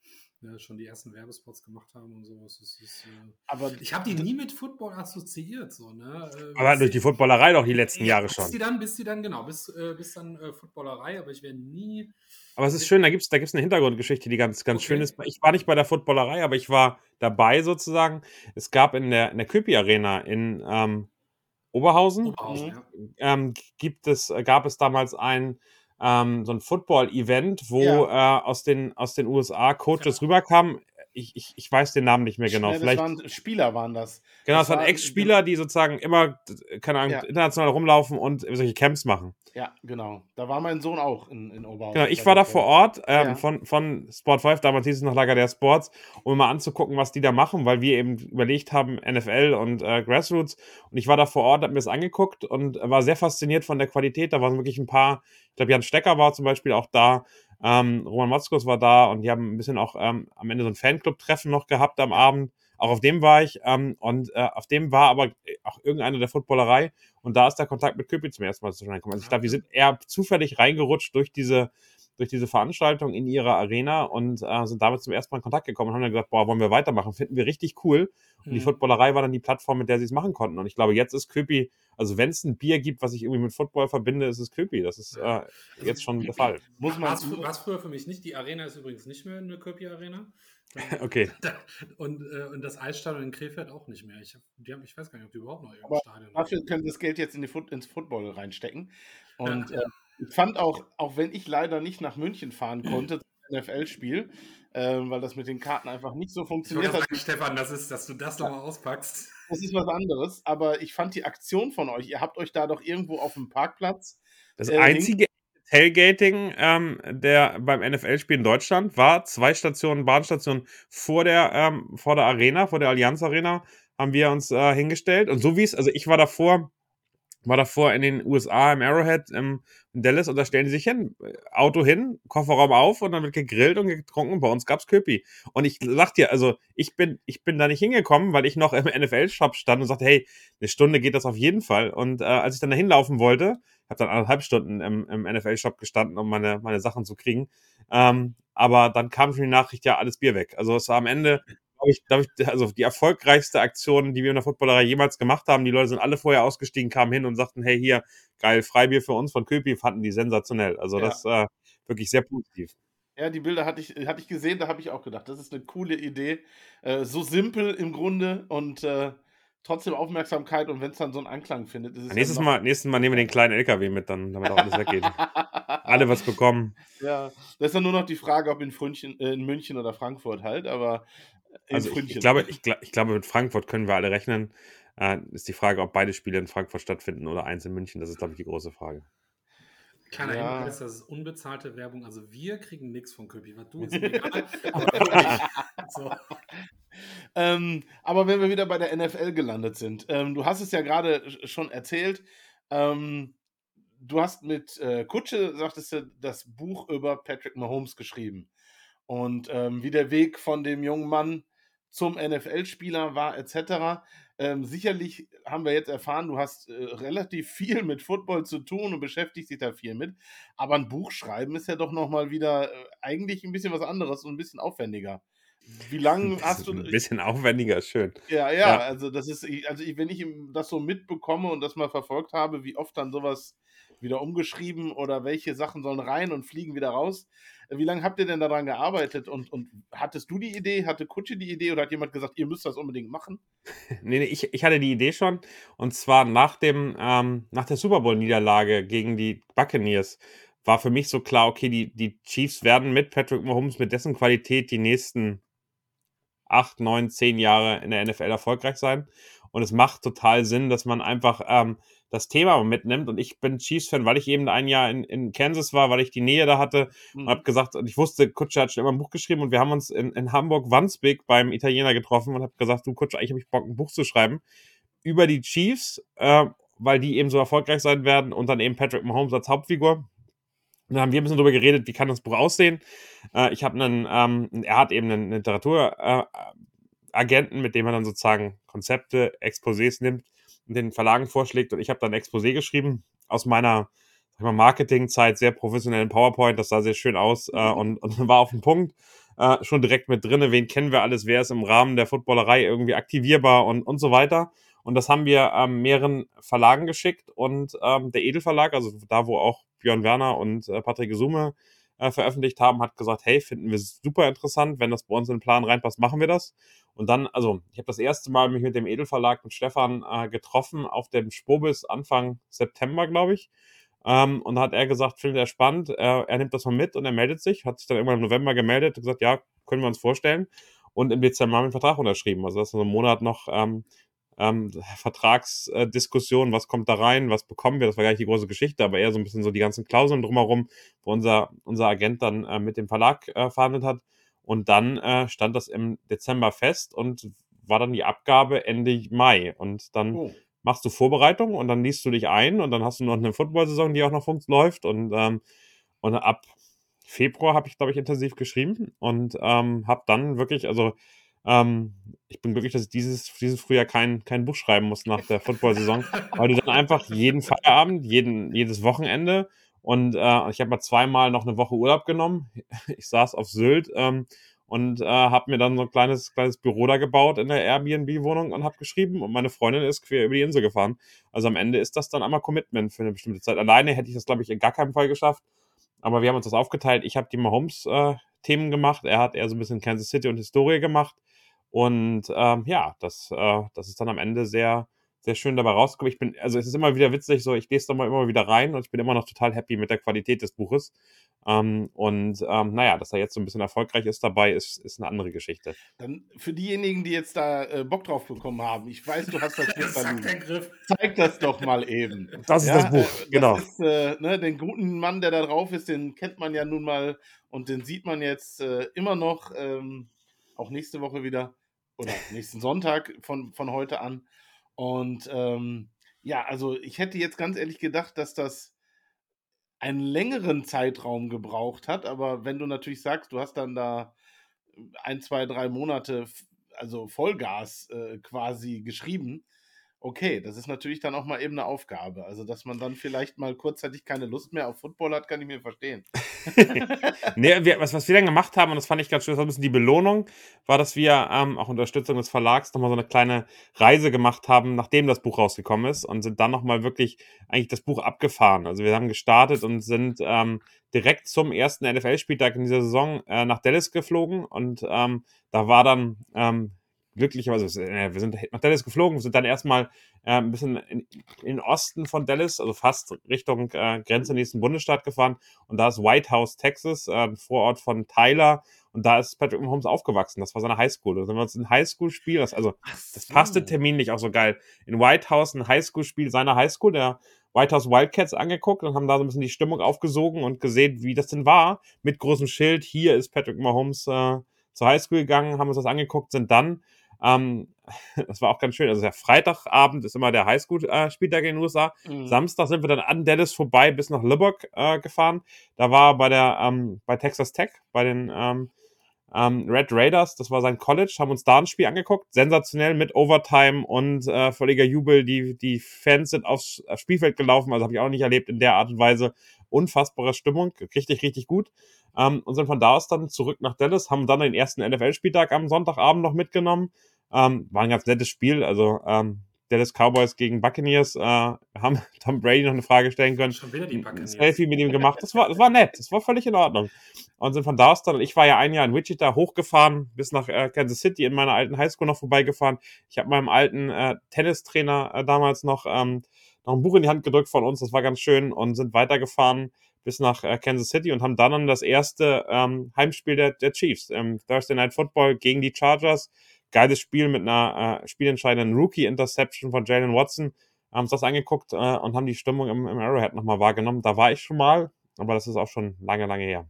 ja, schon die ersten Werbespots gemacht haben und so. Es ist, ist, äh, aber ich habe die nie mit Football assoziiert. So, ne? Äh, aber durch die Footballerei doch die letzten Jahre bis schon. Bis die dann, bis die dann, genau, bis, äh, bis dann äh, Footballerei, aber ich werde nie. Aber es ist schön, da gibt es da gibt's eine Hintergrundgeschichte, die ganz, ganz okay. schön ist. Ich war nicht bei der Footballerei, aber ich war dabei sozusagen. Es gab in der, in der Köpi Arena in ähm, Oberhausen, Oberhausen ja. ähm, gibt es, gab es damals ein ähm, so ein Football-Event, wo ja. äh, aus, den, aus den USA Coaches ja. rüberkamen. Ich, ich, ich weiß den Namen nicht mehr genau. Ja, Vielleicht waren Spieler waren das. Genau, das, das waren Ex-Spieler, die sozusagen immer, keine Ahnung, international rumlaufen und solche Camps machen. Ja, genau. Da war mein Sohn auch in, in Oberhausen. Genau, ich war da vor Ort ähm, von, von Sport 5, damals hieß es noch Lager der Sports, um mal anzugucken, was die da machen, weil wir eben überlegt haben, NFL und äh, Grassroots. Und ich war da vor Ort, habe mir das angeguckt und war sehr fasziniert von der Qualität. Da waren wirklich ein paar glaube, Jan Stecker war zum Beispiel auch da. Ähm, Roman Motzkos war da und die haben ein bisschen auch ähm, am Ende so ein Fanclub-Treffen noch gehabt am Abend. Auch auf dem war ich. Ähm, und äh, auf dem war aber auch irgendeiner der Footballerei. Und da ist der Kontakt mit Köpi zum ersten Mal zustande gekommen. Also ich glaube, wir sind eher zufällig reingerutscht durch diese, durch diese Veranstaltung in ihrer Arena und äh, sind damit zum ersten Mal in Kontakt gekommen und haben dann gesagt, boah, wollen wir weitermachen? Finden wir richtig cool. Und mhm. die Footballerei war dann die Plattform, mit der sie es machen konnten. Und ich glaube, jetzt ist Köpi also wenn es ein Bier gibt, was ich irgendwie mit Football verbinde, ist es Köpi. Das ist äh, jetzt schon der Fall. Muss man was, früher für mich nicht. Die Arena ist übrigens nicht mehr eine Köpi-Arena. *laughs* okay. *laughs* Und, äh, und das Eisstadion in Krefeld auch nicht mehr. Ich, die haben, ich weiß gar nicht, ob die überhaupt noch irgendein Stadion haben. Dafür können sie das Geld jetzt in die Foot, ins Football reinstecken. Und ja. äh, ich fand auch, auch wenn ich leider nicht nach München fahren konnte, *laughs* NFL-Spiel, ähm, weil das mit den Karten einfach nicht so funktioniert hat. Stefan, das ist, dass du das ja. nochmal auspackst. Das ist was anderes, aber ich fand die Aktion von euch, ihr habt euch da doch irgendwo auf dem Parkplatz. Das äh, einzige Tailgating ähm, der beim NFL-Spiel in Deutschland war zwei Stationen, Bahnstationen vor der, ähm, vor der Arena, vor der Allianz Arena, haben wir uns äh, hingestellt. Und so wie es, also ich war davor war davor in den USA im Arrowhead im, in Dallas und da stellen die sich hin, Auto hin, Kofferraum auf und dann wird gegrillt und getrunken. Bei uns gab's Köpi. Und ich sag dir, also ich bin, ich bin da nicht hingekommen, weil ich noch im *laughs* NFL-Shop stand und sagte, hey, eine Stunde geht das auf jeden Fall. Und äh, als ich dann da hinlaufen wollte, habe dann anderthalb Stunden im, im NFL-Shop gestanden, um meine, meine Sachen zu kriegen. Ähm, aber dann kam schon die Nachricht, ja, alles Bier weg. Also es war am Ende ich, glaub ich, also die erfolgreichste Aktion, die wir in der Footballerei jemals gemacht haben. Die Leute sind alle vorher ausgestiegen, kamen hin und sagten, hey, hier, geil, Freibier für uns von Köpi, fanden die sensationell. Also ja. das äh, wirklich sehr positiv. Ja, die Bilder hatte ich, hatte ich gesehen, da habe ich auch gedacht, das ist eine coole Idee. Äh, so simpel im Grunde und äh, trotzdem Aufmerksamkeit und wenn es dann so einen Anklang findet. Ist es nächstes, ja Mal, nächstes Mal nehmen wir den kleinen LKW mit, dann, damit auch alles weggeht. *laughs* Alle was bekommen. Ja, das ist dann nur noch die Frage, ob in, Frünchen, äh, in München oder Frankfurt halt, aber also ich, ich, glaube, ich, ich, glaube, mit Frankfurt können wir alle rechnen. Äh, ist die Frage, ob beide Spiele in Frankfurt stattfinden oder eins in München. Das ist, glaube ich, die große Frage. Kleiner ja. Hinweis, das ist unbezahlte Werbung. Also wir kriegen nichts von Köpi. Was du *laughs* ist egal. so. ähm, aber wenn wir wieder bei der NFL gelandet sind, ähm, du hast es ja gerade schon erzählt, ähm, du hast mit äh, Kutsche, sagtest du, das Buch über Patrick Mahomes geschrieben und ähm, wie der Weg von dem jungen Mann zum NFL-Spieler war, etc. Ähm, sicherlich haben wir jetzt erfahren, du hast äh, relativ viel mit Football zu tun und beschäftigst dich da viel mit. Aber ein Buch schreiben ist ja doch nochmal wieder äh, eigentlich ein bisschen was anderes und ein bisschen aufwendiger. Wie *laughs* lange hast du. Ein bisschen aufwendiger, schön. Ja, ja, ja, also das ist, also ich, wenn ich das so mitbekomme und das mal verfolgt habe, wie oft dann sowas wieder umgeschrieben oder welche Sachen sollen rein und fliegen wieder raus? Wie lange habt ihr denn daran gearbeitet und, und hattest du die Idee, hatte Kutsche die Idee oder hat jemand gesagt, ihr müsst das unbedingt machen? *laughs* nee, nee ich, ich hatte die Idee schon und zwar nach, dem, ähm, nach der Super Bowl-Niederlage gegen die Buccaneers war für mich so klar, okay, die, die Chiefs werden mit Patrick Mahomes, mit dessen Qualität die nächsten acht, neun, zehn Jahre in der NFL erfolgreich sein. Und es macht total Sinn, dass man einfach ähm, das Thema mitnimmt. Und ich bin Chiefs-Fan, weil ich eben ein Jahr in, in Kansas war, weil ich die Nähe da hatte mhm. und habe gesagt, und ich wusste, Kutscher hat schon immer ein Buch geschrieben und wir haben uns in, in Hamburg-Wandsbek beim Italiener getroffen und habe gesagt, du Kutscher, eigentlich habe ich Bock, ein Buch zu schreiben über die Chiefs, äh, weil die eben so erfolgreich sein werden und dann eben Patrick Mahomes als Hauptfigur. Und dann haben wir ein bisschen darüber geredet, wie kann das Buch aussehen. Äh, ich habe einen, ähm, er hat eben einen Literaturagenten, äh, mit dem er dann sozusagen Konzepte, Exposés nimmt und den Verlagen vorschlägt. Und ich habe dann ein Exposé geschrieben aus meiner Marketingzeit, sehr professionellen PowerPoint. Das sah sehr schön aus äh, und, und war auf den Punkt. Äh, schon direkt mit drinne, wen kennen wir alles, wer ist im Rahmen der Footballerei irgendwie aktivierbar und, und so weiter. Und das haben wir ähm, mehreren Verlagen geschickt und ähm, der Edelverlag, also da, wo auch Björn Werner und äh, Patrick Gesume äh, veröffentlicht haben, hat gesagt, hey, finden wir super interessant, wenn das bei uns in den Plan reinpasst, machen wir das. Und dann, also ich habe das erste Mal mich mit dem Edelverlag und Stefan äh, getroffen auf dem Spobis Anfang September, glaube ich. Ähm, und da hat er gesagt, findet er spannend, er, er nimmt das mal mit und er meldet sich, hat sich dann irgendwann im November gemeldet und gesagt, ja, können wir uns vorstellen. Und im Dezember haben wir einen Vertrag unterschrieben. Also das ist so ein Monat noch ähm, ähm, Vertragsdiskussion, was kommt da rein, was bekommen wir, das war gar nicht die große Geschichte, aber eher so ein bisschen so die ganzen Klauseln drumherum, wo unser, unser Agent dann äh, mit dem Verlag äh, verhandelt hat. Und dann äh, stand das im Dezember fest und war dann die Abgabe Ende Mai. Und dann oh. machst du Vorbereitung und dann liest du dich ein und dann hast du noch eine Football-Saison, die auch noch läuft. Und, ähm, und ab Februar habe ich, glaube ich, intensiv geschrieben und ähm, habe dann wirklich, also ähm, ich bin glücklich, dass ich dieses, dieses Frühjahr kein, kein Buch schreiben muss nach der Football-Saison, weil du dann einfach jeden Feierabend, jeden, jedes Wochenende und äh, ich habe mal zweimal noch eine Woche Urlaub genommen. *laughs* Ich saß auf Sylt ähm, und äh, habe mir dann so ein kleines, kleines Büro da gebaut in der Airbnb-Wohnung und habe geschrieben und meine Freundin ist quer über die Insel gefahren. Also am Ende ist das dann einmal Commitment für eine bestimmte Zeit. Alleine hätte ich das, glaube ich, in gar keinem Fall geschafft. Aber wir haben uns das aufgeteilt. Ich habe die Mahomes-Themen äh, gemacht. Er hat eher so ein bisschen Kansas City und Historie gemacht. Und ähm, ja, das, äh, das ist dann am Ende sehr, sehr schön dabei rausgekommen. Ich bin, also es ist immer wieder witzig, so ich lese da mal immer wieder rein und ich bin immer noch total happy mit der Qualität des Buches. Ähm, und ähm, naja, dass er jetzt so ein bisschen erfolgreich ist dabei, ist, ist eine andere Geschichte. Dann für diejenigen, die jetzt da äh, Bock drauf bekommen haben, ich weiß, du hast das *laughs* Griff. Zeig das doch mal eben. Das ist ja, das Buch, äh, genau. Das ist, äh, ne, den guten Mann, der da drauf ist, den kennt man ja nun mal und den sieht man jetzt äh, immer noch. Ähm, auch nächste Woche wieder oder nächsten Sonntag von, von heute an. Und ähm, ja, also ich hätte jetzt ganz ehrlich gedacht, dass das einen längeren Zeitraum gebraucht hat, aber wenn du natürlich sagst, du hast dann da ein, zwei, drei Monate, also Vollgas äh, quasi geschrieben, okay, das ist natürlich dann auch mal eben eine Aufgabe. Also, dass man dann vielleicht mal kurzzeitig keine Lust mehr auf Football hat, kann ich mir verstehen. *laughs* nee, wir, was, was wir dann gemacht haben, und das fand ich ganz schön, das war ein bisschen die Belohnung, war, dass wir ähm, auch Unterstützung des Verlags nochmal so eine kleine Reise gemacht haben, nachdem das Buch rausgekommen ist und sind dann nochmal wirklich eigentlich das Buch abgefahren. Also wir haben gestartet und sind ähm, direkt zum ersten NFL-Spieltag in dieser Saison äh, nach Dallas geflogen und ähm, da war dann ähm, glücklicherweise, äh, wir sind nach Dallas geflogen, sind dann erstmal äh, ein bisschen in, in, den Osten von Dallas, also fast Richtung äh, Grenze nächsten Bundesstaat gefahren. Und da ist White House, Texas, äh, ein Vorort von Tyler. Und da ist Patrick Mahomes aufgewachsen. Das war seine Highschool. Da sind wir uns ein Highschool-Spiel, also das passte terminlich auch so geil. In White House ein Highschool-Spiel seiner Highschool, der White House Wildcats angeguckt und haben da so ein bisschen die Stimmung aufgesogen und gesehen, wie das denn war. Mit großem Schild, hier ist Patrick Mahomes äh, zur Highschool gegangen, haben uns das angeguckt, sind dann ähm, *laughs* das war auch ganz schön. Also der Freitagabend ist immer der Highschool-Spieltag in den USA. Mhm. Samstag sind wir dann an Dallas vorbei bis nach Lubbock äh, gefahren. Da war bei der ähm, bei Texas Tech, bei den ähm, ähm, Red Raiders, das war sein College, haben uns da ein Spiel angeguckt. Sensationell mit Overtime und äh, völliger Jubel. Die, die Fans sind aufs Spielfeld gelaufen, also habe ich auch nicht erlebt in der Art und Weise. Unfassbare Stimmung, richtig, richtig gut. Ähm, und sind von da aus dann zurück nach Dallas, haben dann den ersten NFL-Spieltag am Sonntagabend noch mitgenommen. Ähm, war ein ganz nettes Spiel. Also ähm, Dallas Cowboys gegen Buccaneers, äh, haben *laughs* Tom Brady noch eine Frage stellen können. Schon wieder die Buccaneers. Selfie mit ihm gemacht. Das war, das war nett, das war völlig in Ordnung. Und sind von da aus dann, ich war ja ein Jahr in Wichita hochgefahren, bis nach äh, Kansas City in meiner alten Highschool noch vorbeigefahren. Ich habe meinem alten äh, Tennistrainer äh, damals noch, ähm, noch ein Buch in die Hand gedrückt von uns, das war ganz schön und sind weitergefahren bis nach äh, Kansas City und haben dann, das erste ähm, Heimspiel der, der Chiefs, ähm, Thursday Night Football gegen die Chargers. Geiles Spiel mit einer äh, spielentscheidenden Rookie-Interception von Jalen Watson. Haben uns das angeguckt äh, und haben die Stimmung im, im Arrowhead nochmal wahrgenommen. Da war ich schon mal, aber das ist auch schon lange, lange her.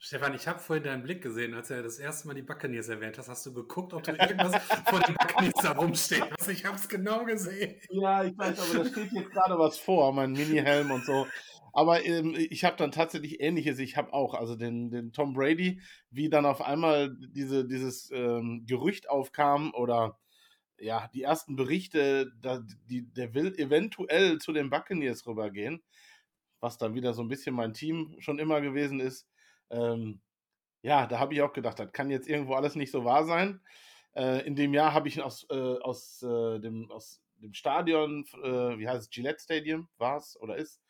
Stefan, ich habe vorhin deinen Blick gesehen, als er das erste Mal die Buccaneers erwähnt hast. Hast du geguckt, ob du irgendwas von den Buccaneers da rumsteht? *laughs* Also ich habe es genau gesehen. Ja, ich weiß, aber da steht jetzt gerade was vor, mein Mini-Helm und so. Aber ähm, ich habe dann tatsächlich Ähnliches. Ich habe auch, also den, den Tom Brady, wie dann auf einmal diese, dieses ähm, Gerücht aufkam oder ja, die ersten Berichte, da, die, der will eventuell zu den Buccaneers rübergehen, was dann wieder so ein bisschen mein Team schon immer gewesen ist. Ähm, ja, da habe ich auch gedacht, das kann jetzt irgendwo alles nicht so wahr sein. Äh, in dem Jahr habe ich aus, äh, aus, äh, dem, aus dem Stadion, äh, wie heißt es, Gillette Stadium, war es oder ist.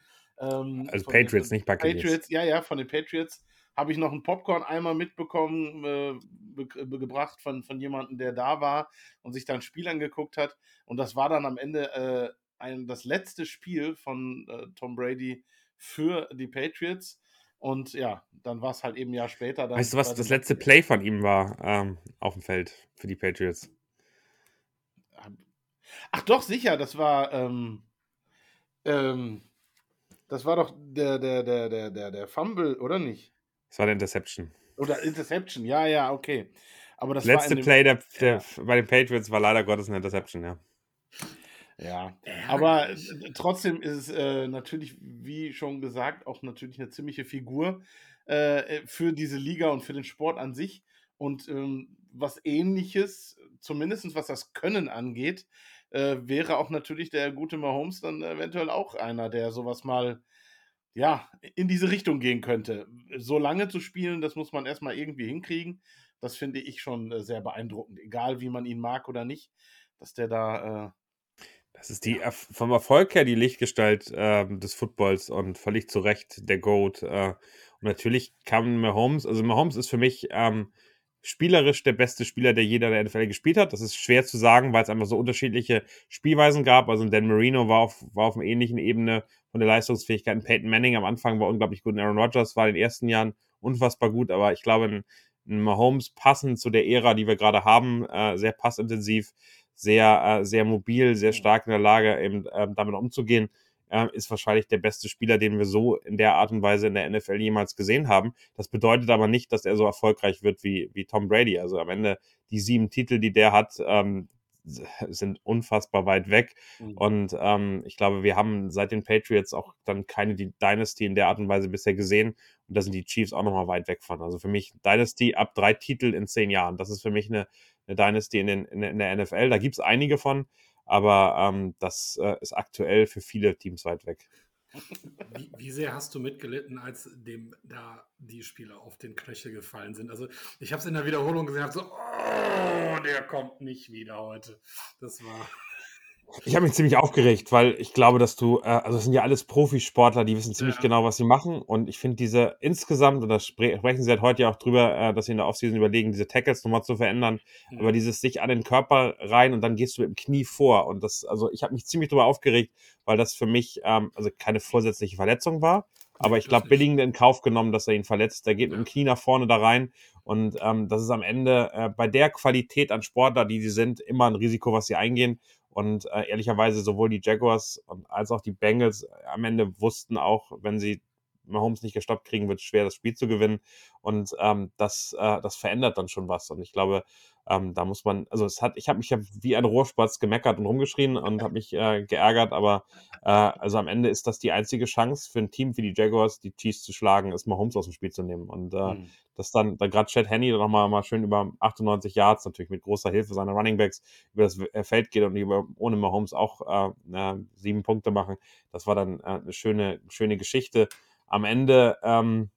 Ähm, also Patriots, nicht Buccaneers. Patriots, ja, ja, von den Patriots habe ich noch einen Popcorn-Eimer mitbekommen, äh, be gebracht von, von jemandem, der da war und sich dann ein Spiel angeguckt hat. Und das war dann am Ende äh, ein, das letzte Spiel von äh, Tom Brady für die Patriots. Und ja, dann war es halt eben ein Jahr später. weißt du, was das letzte Play von ihm war ähm, auf dem Feld für die Patriots? Ach doch, sicher, das war, ähm, ähm, das war doch der, der, der, der, der, der Fumble, oder nicht? Das war der Interception. Oder Interception, ja, ja, okay. Aber das letzte Play der, der ja. bei den Patriots war leider Gottes eine Interception, ja. Ja, aber trotzdem ist es äh, natürlich, wie schon gesagt, auch natürlich eine ziemliche Figur äh, für diese Liga und für den Sport an sich. Und ähm, was ähnliches, zumindest was das Können angeht, äh, wäre auch natürlich der gute Mahomes dann eventuell auch einer, der sowas mal ja, in diese Richtung gehen könnte. So lange zu spielen, das muss man erstmal irgendwie hinkriegen. Das finde ich schon äh, sehr beeindruckend, egal wie man ihn mag oder nicht, dass der da äh, das ist die vom Erfolg her die Lichtgestalt äh, des Footballs und völlig zu Recht der Goat. Äh, und natürlich kam Mahomes, also Mahomes ist für mich ähm, spielerisch der beste Spieler, der jeder der NFL gespielt hat. Das ist schwer zu sagen, weil es einfach so unterschiedliche Spielweisen gab. Also Dan Marino war auf, war auf einer ähnlichen Ebene von der Leistungsfähigkeit. Und Peyton Manning am Anfang war unglaublich gut. Und Aaron Rodgers war in den ersten Jahren unfassbar gut. Aber ich glaube, ein, ein Mahomes passend zu der Ära, die wir gerade haben, äh, sehr passintensiv, sehr, äh, sehr mobil, sehr stark in der Lage, eben äh, damit umzugehen, äh, ist wahrscheinlich der beste Spieler, den wir so in der Art und Weise in der NFL jemals gesehen haben. Das bedeutet aber nicht, dass er so erfolgreich wird wie, wie Tom Brady. Also am Ende die sieben Titel, die der hat, ähm, sind unfassbar weit weg. Mhm. Und ähm, ich glaube, wir haben seit den Patriots auch dann keine Dynasty in der Art und Weise bisher gesehen. Und da sind die Chiefs auch nochmal weit weg von. Also für mich Dynasty ab drei Titel in zehn Jahren. Das ist für mich eine, eine Dynasty in, den, in, der NFL. Da gibt es einige von, aber ähm, das äh, ist aktuell für viele Teams weit weg. Wie, wie, sehr hast du mitgelitten, als dem da die Spieler auf den Knöchel gefallen sind? Also ich habe es in der Wiederholung gesehen, habe so, oh, der kommt nicht wieder heute. Das war. Ich habe mich ziemlich aufgeregt, weil ich glaube, dass du, äh, also es sind ja alles Profisportler, die wissen ziemlich ja. genau, was sie machen. Und ich finde diese insgesamt, und da sprechen sie seit heute ja auch drüber, äh, dass sie in der Offseason überlegen, diese Tackles nochmal zu verändern. Mhm. Aber dieses sich an den Körper rein und dann gehst du mit dem Knie vor. Und das, also ich habe mich ziemlich drüber aufgeregt, weil das für mich ähm, also keine vorsätzliche Verletzung war. Aber ich glaube, billigend in Kauf genommen, dass er ihn verletzt. Der geht mit dem Knie nach vorne da rein. Und ähm, das ist am Ende äh, bei der Qualität an Sportler, die sie sind, immer ein Risiko, was sie eingehen. Und äh, ehrlicherweise sowohl die Jaguars als auch die Bengals äh, am Ende wussten auch, wenn sie Mahomes nicht gestoppt kriegen, wird es schwer, das Spiel zu gewinnen. Und ähm, das, äh, das verändert dann schon was. Und ich glaube, ähm, da muss man, also es hat, ich habe mich hab wie ein Rohrspatz gemeckert und rumgeschrien und habe mich äh, geärgert, aber äh, also am Ende ist das die einzige Chance für ein Team wie die Jaguars, die Chiefs zu schlagen, ist Mahomes aus dem Spiel zu nehmen. Und äh, mhm. dass dann, da gerade Chad Henney noch mal, mal schön über 98 Yards, natürlich mit großer Hilfe seiner Runningbacks, über das äh, Feld geht und über, ohne Mahomes auch äh, sieben Punkte machen, das war dann äh, eine schöne, schöne Geschichte. Am Ende, ähm,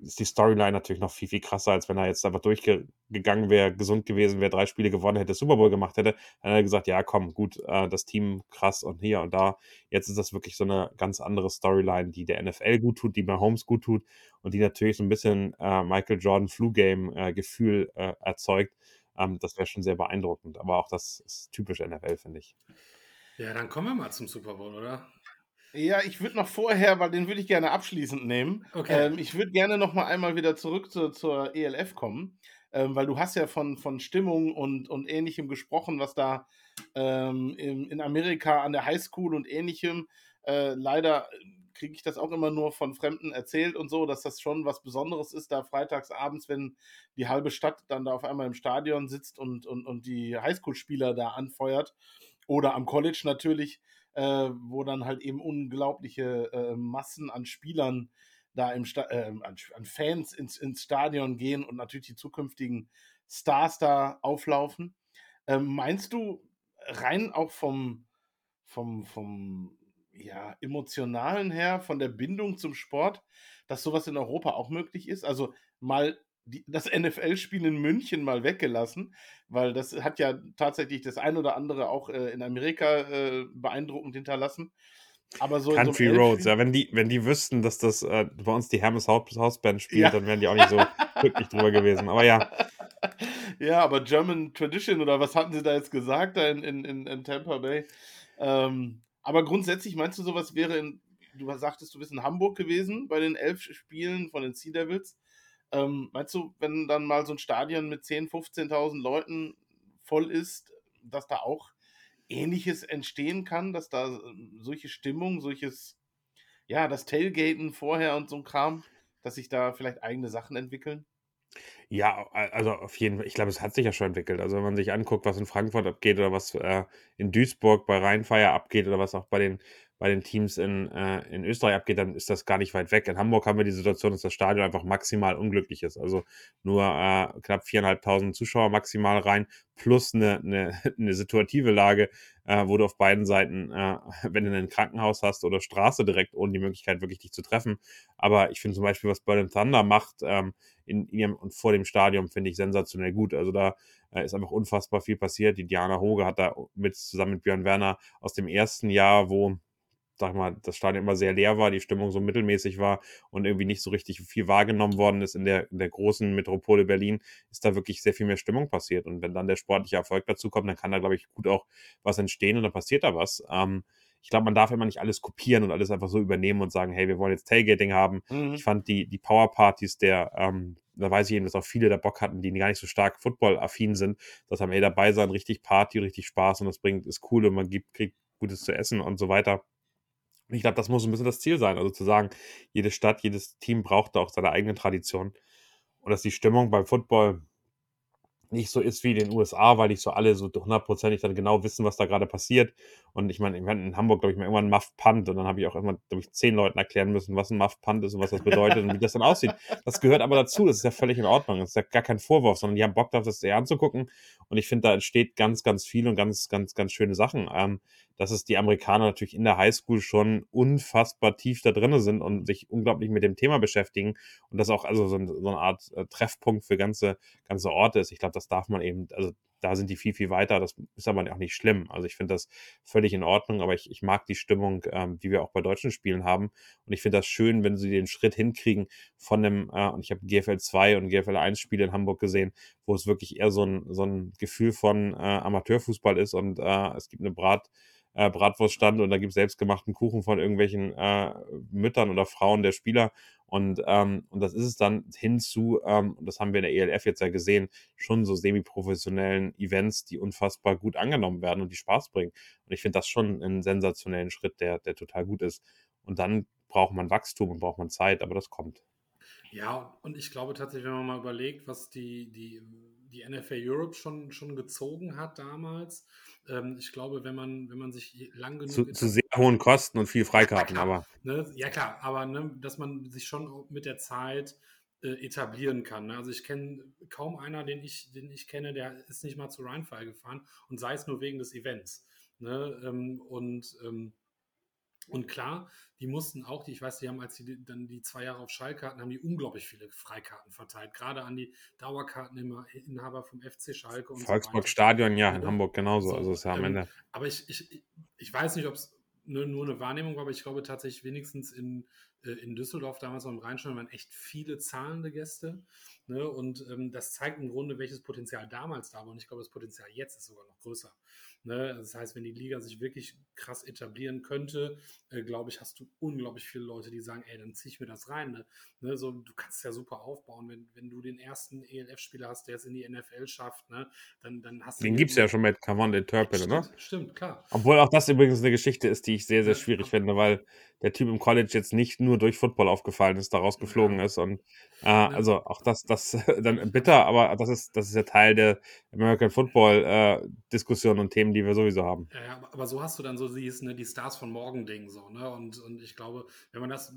ist die Storyline natürlich noch viel, viel krasser, als wenn er jetzt einfach durchgegangen wäre, gesund gewesen wäre, drei Spiele gewonnen hätte, Super Bowl gemacht hätte. Dann hätte er gesagt, ja, komm, gut, äh, das Team krass und hier und da. Jetzt ist das wirklich so eine ganz andere Storyline, die der NFL gut tut, die Mahomes gut tut und die natürlich so ein bisschen äh, Michael Jordan Flu-Game-Gefühl äh, äh, erzeugt. Ähm, das wäre schon sehr beeindruckend. Aber auch das ist typisch NFL, finde ich. Ja, dann kommen wir mal zum Super Bowl, oder? Ja, ich würde noch vorher, weil den würde ich gerne abschließend nehmen. Okay. Ähm, ich würde gerne noch mal einmal wieder zurück zu, zur ELF kommen, ähm, weil du hast ja von, von Stimmung und, und Ähnlichem gesprochen, was da ähm, in, in Amerika an der Highschool und Ähnlichem. Äh, leider kriege ich das auch immer nur von Fremden erzählt und so, dass das schon was Besonderes ist, da freitags abends, wenn die halbe Stadt dann da auf einmal im Stadion sitzt und, und, und die Highschool-Spieler da anfeuert. Oder am College natürlich äh, wo dann halt eben unglaubliche äh, Massen an Spielern da im Sta äh, an, an, Fans ins, ins Stadion gehen und natürlich die zukünftigen Stars da auflaufen. Ähm, meinst du rein auch vom, vom, vom ja, emotionalen her, von der Bindung zum Sport, dass sowas in Europa auch möglich ist? Also mal die, das NFL-Spiel in München mal weggelassen, weil das hat ja tatsächlich das ein oder andere auch äh, in Amerika äh, beeindruckend hinterlassen. Aber so Country so Roads, ja, wenn die, wenn die wüssten, dass das äh, bei uns die Hermes Hausband spielt, ja. dann wären die auch nicht so *laughs* glücklich drüber gewesen. Aber ja. Ja, aber German Tradition oder was hatten sie da jetzt gesagt da in, in, in Tampa Bay? Ähm, aber grundsätzlich meinst du, sowas wäre in, du sagtest, du bist in Hamburg gewesen bei den elf Spielen von den Sea Devils. Ähm, meinst du, wenn dann mal so ein Stadion mit 10.000, 15.000 Leuten voll ist, dass da auch Ähnliches entstehen kann, dass da ähm, solche Stimmung, solches, ja, das Tailgaten vorher und so ein Kram, dass sich da vielleicht eigene Sachen entwickeln? Ja, also auf jeden Fall. Ich glaube, es hat sich ja schon entwickelt. Also wenn man sich anguckt, was in Frankfurt abgeht oder was äh, in Duisburg bei Rheinfeier abgeht oder was auch bei den bei den Teams in, äh, in Österreich abgeht, dann ist das gar nicht weit weg. In Hamburg haben wir die Situation, dass das Stadion einfach maximal unglücklich ist. Also nur äh, knapp viereinhalbtausend Zuschauer maximal rein, plus eine, eine, eine *laughs* situative Lage, äh, wo du auf beiden Seiten, äh, *laughs* wenn du ein Krankenhaus hast oder Straße direkt, ohne die Möglichkeit wirklich dich zu treffen. Aber ich finde zum Beispiel, was Berlin Thunder macht ähm, in ihrem und vor dem Stadion, finde ich sensationell gut. Also da äh, ist einfach unfassbar viel passiert. Die Diana Hoge hat da mit zusammen mit Björn Werner aus dem ersten Jahr, wo sag mal, das Stadion immer sehr leer war, die Stimmung so mittelmäßig war und irgendwie nicht so richtig viel wahrgenommen worden ist in der, in der großen Metropole Berlin, ist da wirklich sehr viel mehr Stimmung passiert. Und wenn dann der sportliche Erfolg dazu kommt, dann kann da, glaube ich, gut auch was entstehen und dann passiert da was. Ähm, ich glaube, man darf immer nicht alles kopieren und alles einfach so übernehmen und sagen, hey, wir wollen jetzt Tailgating haben. Mhm. Ich fand die, die Powerpartys der, ähm, da weiß ich eben, dass auch viele da Bock hatten, die gar nicht so stark Football-affin sind, dass am ey dabei sein, richtig Party, richtig Spaß und das bringt, ist cool und man gibt, kriegt Gutes zu essen und so weiter. Ich glaube, das muss ein bisschen das Ziel sein. Also zu sagen, jede Stadt, jedes Team braucht da auch seine eigene Tradition. Und dass die Stimmung beim Football nicht so ist wie in den USA, weil nicht so alle so hundertprozentig dann genau wissen, was da gerade passiert. Und ich meine, in Hamburg, glaube ich, mal irgendwann Muff Punt und dann habe ich auch immer, glaube ich, zehn Leuten erklären müssen, was ein Muff Punt ist und was das bedeutet und wie das dann aussieht. Das gehört aber dazu, das ist ja völlig in Ordnung. Das ist ja gar kein Vorwurf, sondern die haben Bock das eher anzugucken. Und ich finde, da entsteht ganz, ganz viel und ganz, ganz, ganz schöne Sachen. Ähm, dass es die Amerikaner natürlich in der Highschool schon unfassbar tief da drin sind und sich unglaublich mit dem Thema beschäftigen und das auch also so, so eine Art äh, Treffpunkt für ganze, ganze Orte ist. Ich glaube, das darf man eben, also da sind die viel, viel weiter. Das ist aber auch nicht schlimm. Also ich finde das völlig in Ordnung, aber ich, ich mag die Stimmung, ähm, die wir auch bei deutschen Spielen haben. Und ich finde das schön, wenn sie den Schritt hinkriegen von dem, äh, und ich habe GFL 2 und GFL 1 Spiele in Hamburg gesehen, wo es wirklich eher so ein, so ein Gefühl von äh, Amateurfußball ist und äh, es gibt eine Brat, äh, Bratwurststand und da gibt es selbstgemachten Kuchen von irgendwelchen äh, Müttern oder Frauen der Spieler. Und, ähm, und das ist es dann hinzu, ähm, das haben wir in der ELF jetzt ja gesehen, schon so semi-professionellen Events, die unfassbar gut angenommen werden und die Spaß bringen. Und ich finde das schon einen sensationellen Schritt, der, der total gut ist. Und dann braucht man Wachstum und braucht man Zeit, aber das kommt. Ja, und ich glaube tatsächlich, wenn man mal überlegt, was die, die, die NFL Europe schon, schon gezogen hat damals, ähm, ich glaube, wenn man, wenn man sich lang genug. Zu, zu sehr hohen Kosten und viel Freikarten, ja, aber. Ne, ja, klar, aber ne, dass man sich schon mit der Zeit äh, etablieren kann. Ne? Also ich kenne kaum einer, den ich, den ich kenne, der ist nicht mal zu Rheinfall gefahren und sei es nur wegen des Events. Ne? Ähm, und ähm, Und klar, die mussten auch, die, ich weiß, die haben, als die dann die zwei Jahre auf Schalke hatten, haben die unglaublich viele Freikarten verteilt. Gerade an die Dauerkarteninhaber vom FC Schalke. Und Volksburg so Stadion, ja, in ja. Hamburg genauso. So, also ist ja am ähm, Ende. Aber ich, ich, ich weiß nicht, ob es nur, nur eine Wahrnehmung war, aber ich glaube tatsächlich wenigstens in, äh, in Düsseldorf damals beim Rheinstein waren echt viele zahlende Gäste. Ne? Und ähm, das zeigt im Grunde, welches Potenzial damals da war. Und ich glaube, das Potenzial jetzt ist sogar noch größer. Ne? Das heißt, wenn die Liga sich wirklich krass etablieren könnte, äh, glaube ich, hast du unglaublich viele Leute, die sagen, ey, dann ziehe ich mir das rein. Ne? Ne? So, du kannst ja super aufbauen, wenn, wenn du den ersten ELF-Spieler hast, der es in die NFL schafft, ne? dann, dann hast du. Den gibt es ja schon mit Cavon Turpin, ne? Stimmt, klar. Obwohl auch das übrigens eine Geschichte ist, die ich sehr, sehr schwierig ja. finde, weil der Typ im College jetzt nicht nur durch Football aufgefallen ist, daraus geflogen ja. ist. Und äh, also auch das, das *laughs* dann bitter, aber das ist, das ist ja Teil der American Football äh, und Themen, die wir sowieso haben. Ja, aber so hast du dann so dieses, ne, die Stars von morgen Ding so, ne? Und, und ich glaube, wenn man das,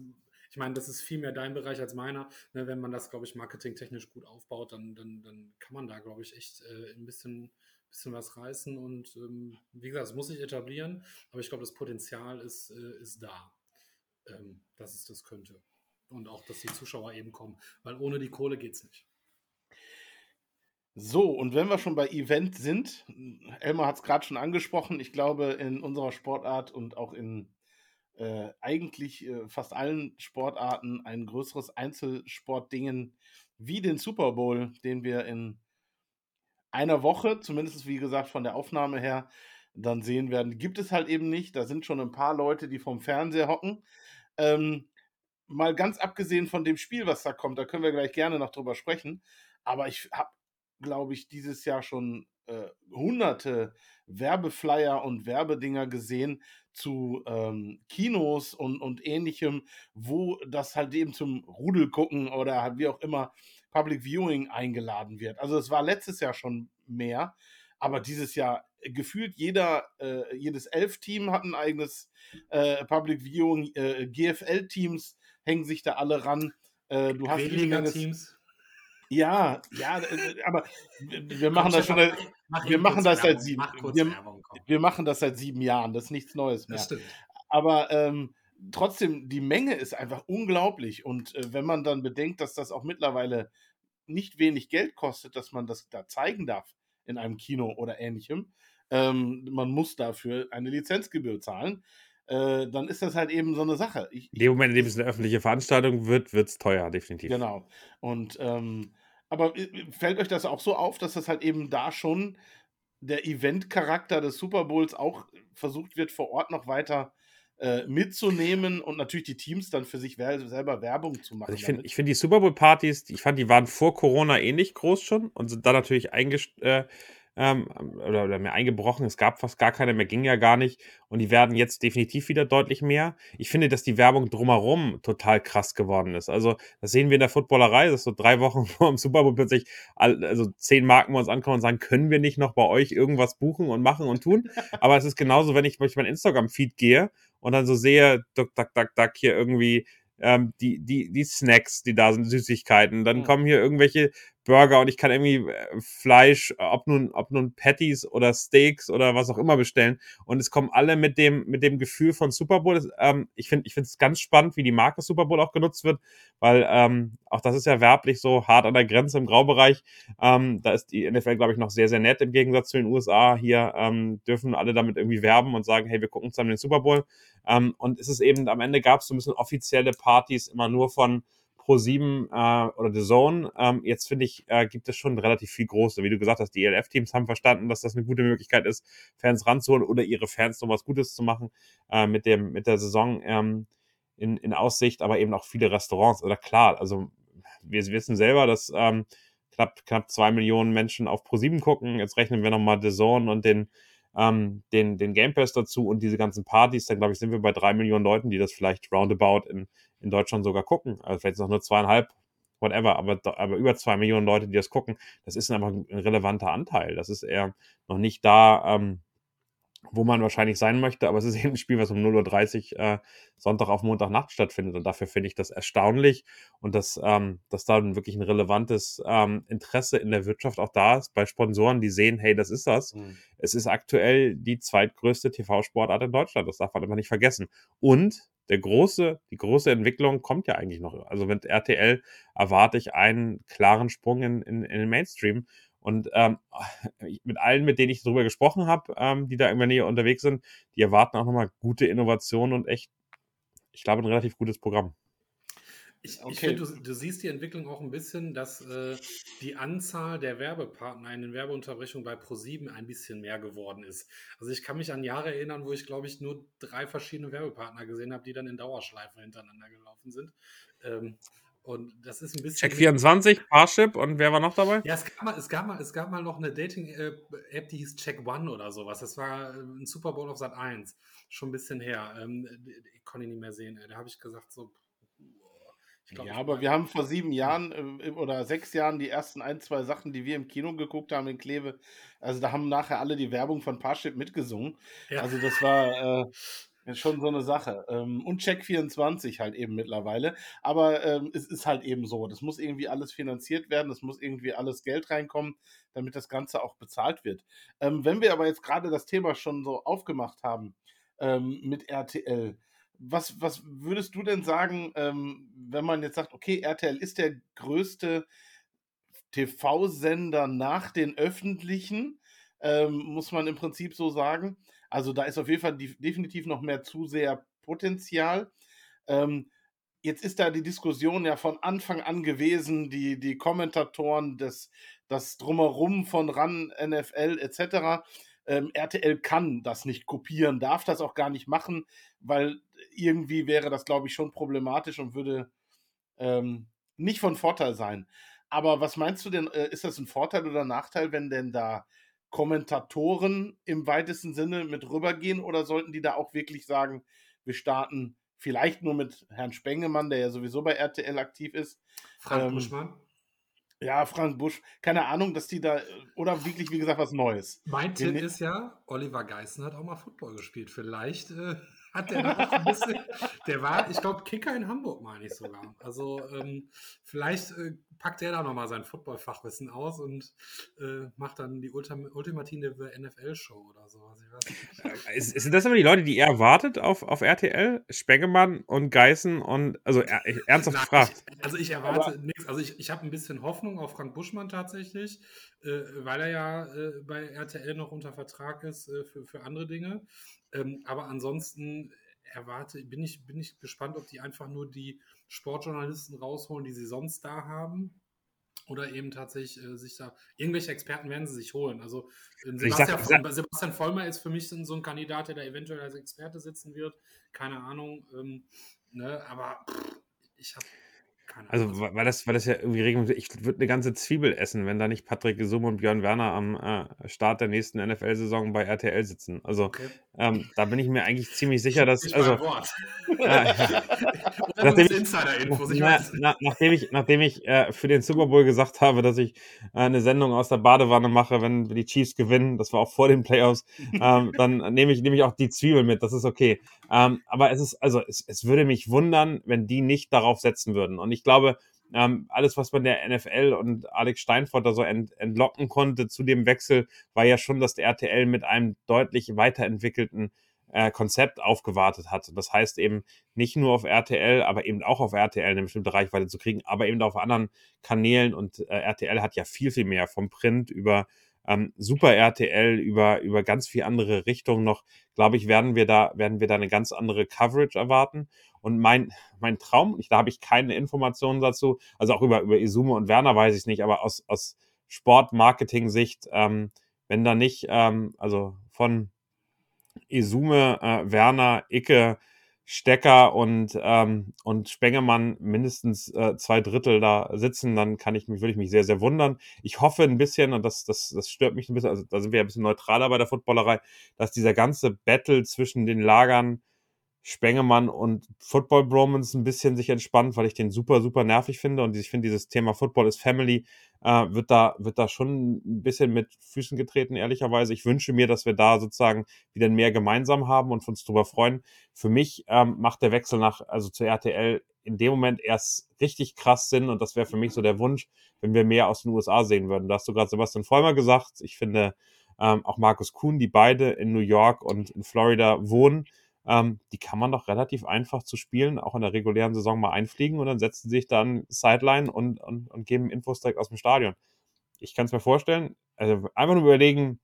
ich meine, das ist viel mehr dein Bereich als meiner, ne? wenn man das, glaube ich, marketingtechnisch gut aufbaut, dann, dann, dann kann man da, glaube ich, echt äh, ein bisschen bisschen was reißen und ähm, wie gesagt, es muss sich etablieren, aber ich glaube, das Potenzial ist, äh, ist da ähm, dass es das könnte. Und auch, dass die Zuschauer eben kommen. Weil ohne die Kohle geht es nicht. So, und wenn wir schon bei Event sind, Elmar hat es gerade schon angesprochen, ich glaube, in unserer Sportart und auch in äh, eigentlich äh, fast allen Sportarten ein größeres Einzelsportdingen wie den Super Bowl, den wir in einer Woche, zumindest wie gesagt von der Aufnahme her, dann sehen werden, gibt es halt eben nicht. Da sind schon ein paar Leute, die vom Fernseher hocken. Ähm, mal ganz abgesehen von dem Spiel, was da kommt, da können wir gleich gerne noch drüber sprechen. Aber ich habe, glaube ich, dieses Jahr schon äh, hunderte Werbeflyer und Werbedinger gesehen zu ähm, Kinos und, und ähnlichem, wo das halt eben zum Rudel gucken oder halt wie auch immer Public Viewing eingeladen wird. Also es war letztes Jahr schon mehr, aber dieses Jahr gefühlt jeder, äh, jedes Elf-Team hat ein eigenes äh, Public Viewing. Äh, GFL-Teams hängen sich da alle ran. Äh, du hast Teams. Ja, ja, aber wir machen das schon. wir machen das seit sieben. Wir, wir, machen das seit sieben Jahren. Das ist nichts Neues mehr. Aber ähm, trotzdem, die Menge ist einfach unglaublich. Und äh, wenn man dann bedenkt, dass das auch mittlerweile nicht wenig Geld kostet, dass man das da zeigen darf in einem Kino oder ähnlichem, ähm, man muss dafür eine Lizenzgebühr zahlen, äh, dann ist das halt eben so eine Sache. Ich, in dem Moment, in dem es eine öffentliche Veranstaltung wird, wird es teuer, definitiv. Genau. Und ähm, aber äh, fällt euch das auch so auf, dass das halt eben da schon der Event-Charakter des Super Bowls auch versucht wird, vor Ort noch weiter äh, mitzunehmen und natürlich die Teams dann für sich selber Werbung zu machen. Also ich finde find die Super Bowl-Partys, ich fand, die waren vor Corona ähnlich groß schon und sind dann natürlich eingestellt. äh, ähm, oder, oder mehr eingebrochen. Es gab fast gar keine mehr, ging ja gar nicht. Und die werden jetzt definitiv wieder deutlich mehr. Ich finde, dass die Werbung drumherum total krass geworden ist. Also, das sehen wir in der Footballerei, dass so drei Wochen *laughs* vor dem Super Bowl plötzlich all, also zehn Marken bei uns ankommen und sagen, können wir nicht noch bei euch irgendwas buchen und machen und tun? *laughs* Aber es ist genauso, wenn ich durch mein Instagram-Feed gehe und dann so sehe, duck, duck, duck, duck, hier irgendwie ähm, die, die, die Snacks, die da sind, Süßigkeiten. Dann mhm. kommen hier irgendwelche Burger und ich kann irgendwie äh, Fleisch, ob nun, ob nun Patties oder Steaks oder was auch immer bestellen. Und es kommen alle mit dem, mit dem Gefühl von Super Bowl. Ähm, ich finde ich finde es ganz spannend, wie die Marke Super Bowl auch genutzt wird, weil ähm, auch das ist ja werblich so hart an der Grenze im Graubereich. Ähm, da ist die NFL, glaube ich, noch sehr, sehr nett im Gegensatz zu den USA. Hier ähm, dürfen alle damit irgendwie werben und sagen, hey, wir gucken zusammen den Super Bowl. Ähm, und es ist eben, am Ende gab es so ein bisschen offizielle Partys immer nur von Pro7 äh, oder The Zone. Ähm, jetzt finde ich, äh, gibt es schon relativ viel große. Wie du gesagt hast, die ELF-Teams haben verstanden, dass das eine gute Möglichkeit ist, Fans ranzuholen oder ihre Fans noch was Gutes zu machen äh, mit, dem, mit der Saison ähm, in, in Aussicht, aber eben auch viele Restaurants. Oder klar, also wir wissen selber, dass ähm, knapp, knapp zwei Millionen Menschen auf Pro7 gucken. Jetzt rechnen wir nochmal The Zone und den ähm, den, den Game Pass dazu und diese ganzen Partys, dann glaube ich, sind wir bei drei Millionen Leuten, die das vielleicht roundabout in, in Deutschland sogar gucken. Also vielleicht noch nur zweieinhalb, whatever, aber, aber über zwei Millionen Leute, die das gucken, das ist einfach ein relevanter Anteil. Das ist eher noch nicht da, ähm, wo man wahrscheinlich sein möchte, aber es ist *laughs* eben ein Spiel, was um 0.30 Uhr äh, Sonntag auf Montagnacht stattfindet und dafür finde ich das erstaunlich und dass, ähm, dass da wirklich ein relevantes ähm, Interesse in der Wirtschaft auch da ist, bei Sponsoren, die sehen, hey, das ist das. Mhm. Es ist aktuell die zweitgrößte TV-Sportart in Deutschland, das darf man immer nicht vergessen. Und der große, die große Entwicklung kommt ja eigentlich noch. Also mit RTL erwarte ich einen klaren Sprung in, in, in den Mainstream und ähm, *laughs* mit allen, mit denen ich darüber gesprochen habe, ähm, die da in der Nähe unterwegs sind, die erwarten auch nochmal gute Innovationen und echt, ich glaube, ein relativ gutes Programm. Ich, okay. ich finde, du, du, siehst die Entwicklung auch ein bisschen, dass äh, die Anzahl der Werbepartner in den Werbeunterbrechungen bei ProSieben ein bisschen mehr geworden ist. Also ich kann mich an Jahre erinnern, wo ich, glaube ich, nur drei verschiedene Werbepartner gesehen habe, die dann in Dauerschleife hintereinander gelaufen sind. Ähm, und das ist ein bisschen. Check 24, Parship und wer war noch dabei? Ja, es gab mal, es gab mal, es gab mal noch eine Dating-App, die hieß Check One oder sowas. Das war äh, ein Super Bowl auf Sat 1. Schon ein bisschen her. Ähm, ich konnte ihn nicht mehr sehen. Da habe ich gesagt, so. Glaub, ja, aber wir haben vor sieben Jahren äh, oder sechs Jahren die ersten ein, zwei Sachen, die wir im Kino geguckt haben in Kleve. Also da haben nachher alle die Werbung von Parship mitgesungen. Ja. Also das war. Äh, ist schon so eine Sache. Ähm, und Check24 halt eben mittlerweile. Aber ähm, es ist halt eben so. Das muss irgendwie alles finanziert werden. Es muss irgendwie alles Geld reinkommen, damit das Ganze auch bezahlt wird. Ähm, wenn wir aber jetzt gerade das Thema schon so aufgemacht haben mit RTL, was, was würdest du denn sagen, wenn man jetzt sagt, okay, RTL ist der größte TV-Sender nach den öffentlichen, muss man im Prinzip so sagen. Also da ist auf jeden Fall definitiv noch mehr Zuseherpotenzial. Ähm, jetzt ist da die Diskussion ja von Anfang an gewesen, die, die Kommentatoren, das, das Drumherum von RAN, NFL etc. Ähm, RTL kann das nicht kopieren, darf das auch gar nicht machen, weil irgendwie wäre das, glaube ich, schon problematisch und würde ähm, nicht von Vorteil sein. Aber was meinst du denn, äh, ist das ein Vorteil oder Nachteil, wenn denn da Kommentatoren im weitesten Sinne mit rübergehen oder sollten die da auch wirklich sagen, wir starten vielleicht nur mit Herrn Spengemann, der ja sowieso bei RTL aktiv ist. Frank ähm, Buschmann. Ja, Frank Busch. Keine Ahnung, dass die da, oder wirklich, wie gesagt, was Neues. Mein Tipp ist ja, Oliver Geißen hat auch mal Football gespielt. Vielleicht äh, hat der auch ein bisschen, der war, ich glaube, Kicker in Hamburg, meine ich sogar. Also ähm, vielleicht äh, packt er da nochmal sein Football-Fachwissen aus und äh, macht dann die Ultim ultimative NFL-Show oder so. Äh, ist, sind das aber die Leute, die er erwartet auf, auf RTL? Spengemann und Geißen und, also er, ernsthaft Nein, gefragt. Ich, also ich erwarte nichts, also ich, ich habe ein bisschen Hoffnung auf Frank Buschmann tatsächlich, äh, weil er ja äh, bei RTL noch unter Vertrag ist äh, für, für andere Dinge. Ähm, aber ansonsten erwarte, bin ich, bin ich gespannt, ob die einfach nur die Sportjournalisten rausholen, die sie sonst da haben. Oder eben tatsächlich äh, sich da, irgendwelche Experten werden sie sich holen. Also äh, Sebastian, sag, sag, Sebastian Vollmer ist für mich so ein Kandidat, der da eventuell als Experte sitzen wird. Keine Ahnung. Ähm, ne, aber pff, ich habe also, weil das, weil das ja irgendwie regelmäßig, ich würde eine ganze Zwiebel essen, wenn da nicht Patrick Gesum und Björn Werner am äh, Start der nächsten NFL-Saison bei RTL sitzen. Also, okay. Ähm, da bin ich mir eigentlich ziemlich sicher, dass. *laughs* Ich also, Wort. Äh, ja. nachdem, ich, na, na, nachdem ich, nachdem ich äh, für den Super Bowl gesagt habe, dass ich äh, eine Sendung aus der Badewanne mache, wenn die Chiefs gewinnen, das war auch vor den Playoffs, ähm, dann nehme ich, nehme ich auch die Zwiebel mit, das ist okay. Ähm, aber es ist, also, es, es würde mich wundern, wenn die nicht darauf setzen würden. Und ich glaube, ähm, alles, was man der NFL und Alex Steinfort da so ent, entlocken konnte zu dem Wechsel, war ja schon, dass der RTL mit einem deutlich weiterentwickelten äh, Konzept aufgewartet hat. Das heißt eben nicht nur auf RTL, aber eben auch auf RTL eine bestimmte Reichweite zu kriegen, aber eben auch auf anderen Kanälen. Und äh, RTL hat ja viel, viel mehr vom Print über ähm, Super RTL, über, über ganz viele andere Richtungen noch, glaube ich, werden wir da, werden wir da eine ganz andere Coverage erwarten. Und mein, mein Traum, ich, da habe ich keine Informationen dazu, also auch über, über Isume und Werner weiß ich nicht, aber aus, aus Sport-Marketing-Sicht, ähm, wenn da nicht, ähm, also von Isume, äh, Werner, Icke, Stecker und, ähm, und Spengemann mindestens äh, zwei Drittel da sitzen, dann kann ich mich, würde ich mich sehr, sehr wundern. Ich hoffe ein bisschen, und das, das, das stört mich ein bisschen, also da sind wir ein bisschen neutraler bei der Footballerei, dass dieser ganze Battle zwischen den Lagern Spengemann und Football Bromance ein bisschen sich entspannt, weil ich den super, super nervig finde. Und ich finde, dieses Thema Football is Family äh, wird, da, wird da schon ein bisschen mit Füßen getreten, ehrlicherweise. Ich wünsche mir, dass wir da sozusagen wieder mehr gemeinsam haben und uns drüber freuen. Für mich ähm, macht der Wechsel nach, also zu RTL in dem Moment erst richtig krass Sinn und das wäre für mich so der Wunsch, wenn wir mehr aus den USA sehen würden. Da hast du gerade Sebastian Vollmer gesagt. Ich finde ähm, auch Markus Kuhn, die beide in New York und in Florida wohnen, ähm, die kann man doch relativ einfach zu spielen, auch in der regulären Saison mal einfliegen und dann setzen sich dann Sideline und, und, und geben Infos direkt aus dem Stadion. Ich kann es mir vorstellen, also einfach nur überlegen,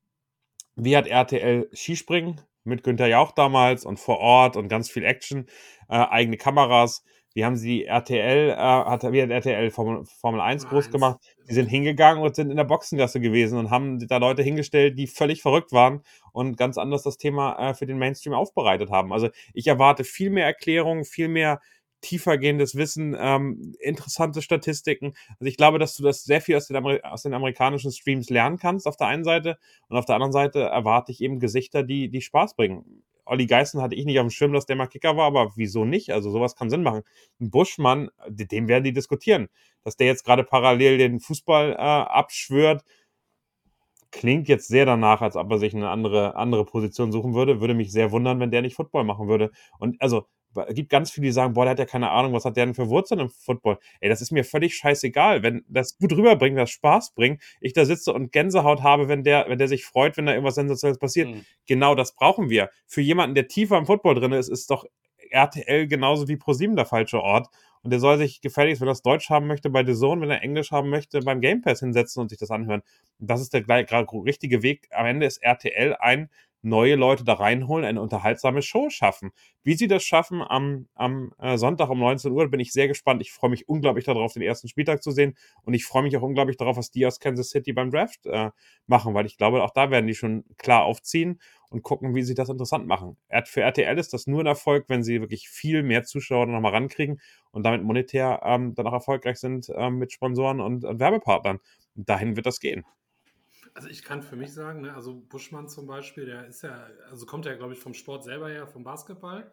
wie hat RTL Skispringen mit Günther Jauch damals und vor Ort und ganz viel Action, äh, eigene Kameras. Wie haben sie RTL, äh, hat, wie hat RTL Formel, Formel 1 groß gemacht? Die sind hingegangen und sind in der Boxengasse gewesen und haben da Leute hingestellt, die völlig verrückt waren und ganz anders das Thema äh, für den Mainstream aufbereitet haben. Also ich erwarte viel mehr Erklärungen, viel mehr tiefergehendes Wissen, ähm, interessante Statistiken. Also ich glaube, dass du das sehr viel aus den, aus den amerikanischen Streams lernen kannst auf der einen Seite und auf der anderen Seite erwarte ich eben Gesichter, die, die Spaß bringen. Olli Geißen hatte ich nicht auf dem Schirm, dass der mal Kicker war, aber wieso nicht? Also sowas kann Sinn machen. Ein Buschmann, dem werden die diskutieren. Dass der jetzt gerade parallel den Fußball äh, abschwört, klingt jetzt sehr danach, als ob er sich eine andere, andere Position suchen würde. Würde mich sehr wundern, wenn der nicht Football machen würde. Und also es gibt ganz viele, die sagen, boah, der hat ja keine Ahnung, was hat der denn für Wurzeln im Football? Ey, das ist mir völlig scheißegal. Wenn das gut rüberbringt, das Spaß bringt, ich da sitze und Gänsehaut habe, wenn der, wenn der sich freut, wenn da irgendwas Sensationelles passiert. Mhm. Genau das brauchen wir. Für jemanden, der tiefer im Football drin ist, ist doch RTL genauso wie ProSieben der falsche Ort. Und der soll sich gefälligst, wenn er das Deutsch haben möchte, bei The Zone, wenn er Englisch haben möchte, beim Game Pass hinsetzen und sich das anhören. das ist der gleich, richtige Weg. Am Ende ist RTL ein neue Leute da reinholen, eine unterhaltsame Show schaffen. Wie sie das schaffen am, am äh, Sonntag um 19 Uhr, bin ich sehr gespannt. Ich freue mich unglaublich darauf, den ersten Spieltag zu sehen. Und ich freue mich auch unglaublich darauf, was die aus Kansas City beim Draft äh, machen, weil ich glaube, auch da werden die schon klar aufziehen und gucken, wie sie das interessant machen. Für RTL ist das nur ein Erfolg, wenn sie wirklich viel mehr Zuschauer nochmal rankriegen und damit monetär ähm, dann auch erfolgreich sind ähm, mit Sponsoren und, und Werbepartnern. Dahin wird das gehen. Also ich kann für mich sagen, ne, also Buschmann zum Beispiel, der ist ja, also kommt ja, glaube ich, vom Sport selber her, vom Basketball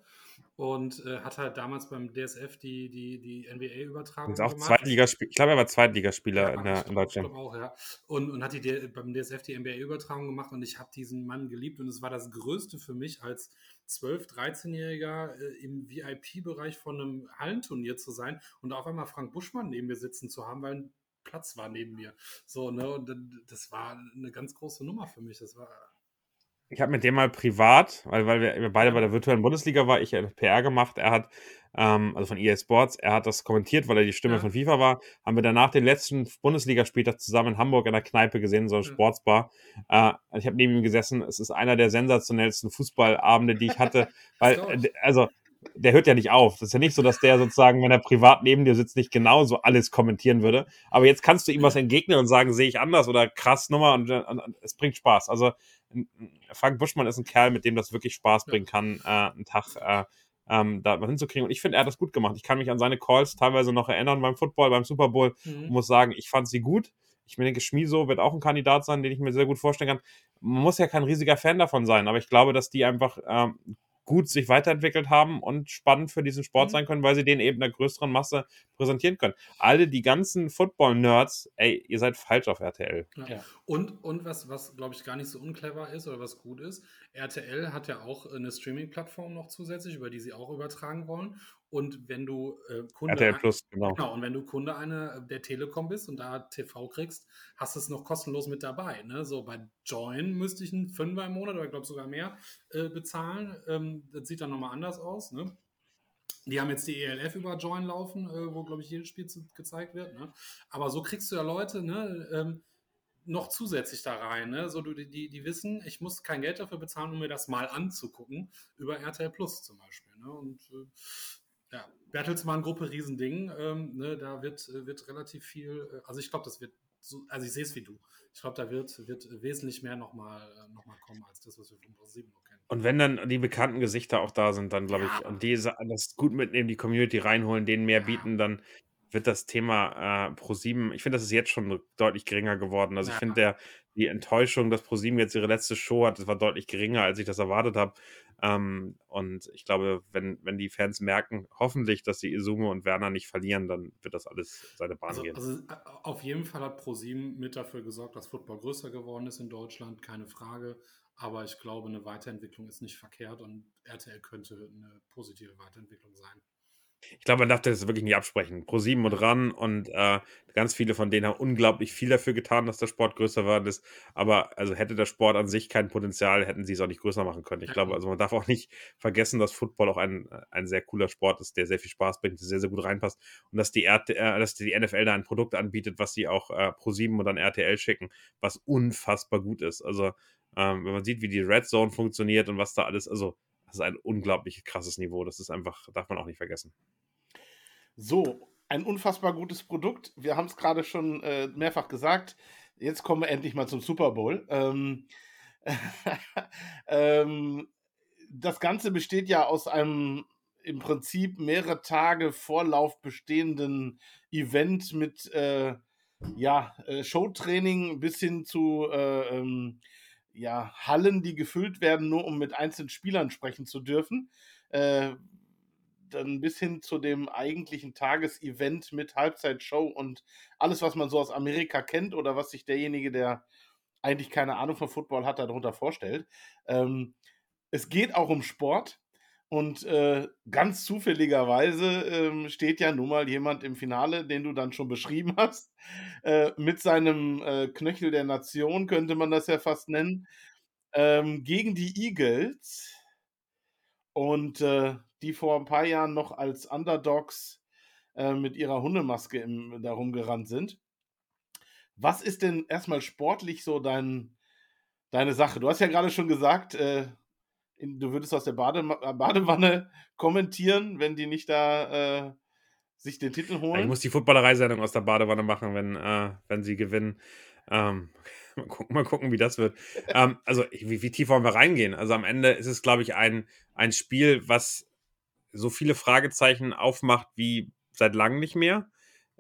und äh, hat halt damals beim DSF die, die, die NBA-Übertragung gemacht. Zweitligaspiel ich glaube, er war Zweitligaspieler ja, in, der, in Deutschland. Ich auch, ja. Und, und hat die, beim DSF die NBA-Übertragung gemacht und ich habe diesen Mann geliebt und es war das Größte für mich als 12-, 13-Jähriger äh, im VIP-Bereich von einem Hallenturnier zu sein und auf einmal Frank Buschmann neben mir sitzen zu haben, weil Platz war neben mir. So, ne, und das war eine ganz große Nummer für mich. Das war. Ich habe mit dem mal privat, weil, weil wir beide bei der virtuellen Bundesliga waren, ich habe PR gemacht, er hat, ähm, also von EA Sports, er hat das kommentiert, weil er die Stimme ja. von FIFA war, haben wir danach den letzten Bundesligaspieltag zusammen in Hamburg in der Kneipe gesehen, so ein ja. Sportsbar. Äh, ich habe neben ihm gesessen, es ist einer der sensationellsten Fußballabende, die ich hatte, *laughs* weil, also der hört ja nicht auf. Das ist ja nicht so, dass der sozusagen, wenn er privat neben dir sitzt, nicht genauso alles kommentieren würde. Aber jetzt kannst du ihm was entgegnen und sagen, sehe ich anders oder krass Nummer und, und, und es bringt Spaß. Also Frank Buschmann ist ein Kerl, mit dem das wirklich Spaß bringen kann, äh, einen Tag äh, ähm, da hinzukriegen. Und ich finde, er hat das gut gemacht. Ich kann mich an seine Calls teilweise noch erinnern beim Football, beim Super Bowl mhm. und muss sagen, ich fand sie gut. Ich denke, Schmiso wird auch ein Kandidat sein, den ich mir sehr gut vorstellen kann. Man muss ja kein riesiger Fan davon sein, aber ich glaube, dass die einfach ähm, gut sich weiterentwickelt haben und spannend für diesen Sport mhm. sein können, weil sie den eben einer größeren Masse präsentieren können. Alle die ganzen Football-Nerds, ey, ihr seid falsch auf RTL. Ja. Und, und was, was glaube ich, gar nicht so unclever ist oder was gut ist, RTL hat ja auch eine Streaming-Plattform noch zusätzlich, über die sie auch übertragen wollen. Und wenn du äh, Kunde, RTL Plus, genau. genau. Und wenn du Kunde einer der Telekom bist und da TV kriegst, hast du es noch kostenlos mit dabei. Ne? So bei Join müsste ich einen Fünfer im Monat oder ich glaube sogar mehr äh, bezahlen. Ähm, das sieht dann nochmal anders aus. Ne? Die haben jetzt die ELF über Join laufen, äh, wo, glaube ich, jedes Spiel zu, gezeigt wird. Ne? Aber so kriegst du ja Leute, ne, ähm, noch zusätzlich da rein. Ne? So, die, die, die wissen, ich muss kein Geld dafür bezahlen, um mir das mal anzugucken, über RTL Plus zum Beispiel. Ne? Und äh, ja, Bertelsmann-Gruppe, Riesending. Ähm, ne, da wird, äh, wird relativ viel, äh, also ich glaube, das wird, so, also ich sehe es wie du. Ich glaube, da wird, wird wesentlich mehr nochmal äh, noch mal kommen, als das, was wir von ProSieben noch kennen. Und wenn dann die bekannten Gesichter auch da sind, dann glaube ja. ich, und die das gut mitnehmen, die Community reinholen, denen mehr ja. bieten, dann wird das Thema äh, ProSieben, ich finde, das ist jetzt schon deutlich geringer geworden. Also ich finde, der die Enttäuschung, dass ProSieben jetzt ihre letzte Show hat, das war deutlich geringer, als ich das erwartet habe. Ähm, und ich glaube, wenn, wenn die Fans merken, hoffentlich, dass sie Izume und Werner nicht verlieren, dann wird das alles seine Bahn also, gehen. Also äh, auf jeden Fall hat ProSieben mit dafür gesorgt, dass Football größer geworden ist in Deutschland, keine Frage. Aber ich glaube, eine Weiterentwicklung ist nicht verkehrt und RTL könnte eine positive Weiterentwicklung sein. Ich glaube, man darf das wirklich nicht absprechen. Pro7 und RAN und äh, ganz viele von denen haben unglaublich viel dafür getan, dass der Sport größer geworden ist. Aber also hätte der Sport an sich kein Potenzial, hätten sie es auch nicht größer machen können. Ich glaube, also man darf auch nicht vergessen, dass Football auch ein, ein sehr cooler Sport ist, der sehr viel Spaß bringt, der sehr, sehr gut reinpasst. Und dass die, RT, äh, dass die NFL da ein Produkt anbietet, was sie auch äh, Pro7 und dann RTL schicken, was unfassbar gut ist. Also ähm, wenn man sieht, wie die Red Zone funktioniert und was da alles, also das ist ein unglaublich krasses Niveau. Das ist einfach, darf man auch nicht vergessen. So, ein unfassbar gutes Produkt. Wir haben es gerade schon äh, mehrfach gesagt. Jetzt kommen wir endlich mal zum Super Bowl. Ähm, *laughs* ähm, das Ganze besteht ja aus einem im Prinzip mehrere Tage Vorlauf bestehenden Event mit äh, ja, äh, Showtraining bis hin zu äh, ähm, ja, Hallen, die gefüllt werden, nur um mit einzelnen Spielern sprechen zu dürfen. Äh, dann bis hin zu dem eigentlichen Tagesevent mit Halbzeitshow und alles, was man so aus Amerika kennt oder was sich derjenige, der eigentlich keine Ahnung von Football hat, darunter vorstellt. Ähm, es geht auch um Sport. Und äh, ganz zufälligerweise ähm, steht ja nun mal jemand im Finale, den du dann schon beschrieben *laughs* hast, äh, mit seinem äh, Knöchel der Nation, könnte man das ja fast nennen, ähm, gegen die Eagles. Und äh, die vor ein paar Jahren noch als Underdogs äh, mit ihrer Hundemaske im, da rumgerannt sind. Was ist denn erstmal sportlich so dein, deine Sache? Du hast ja gerade schon gesagt, äh, du würdest aus der Bade äh, Badewanne kommentieren, wenn die nicht da äh, sich den Titel holen. Ich muss die Footballerei-Sendung aus der Badewanne machen, wenn, äh, wenn sie gewinnen. Ähm, *laughs* mal, gucken, mal gucken, wie das wird. ähm, also, wie, wie, tief wollen wir reingehen? Also, am Ende ist es, glaube ich, ein, ein Spiel, was so viele Fragezeichen aufmacht wie seit langem nicht mehr.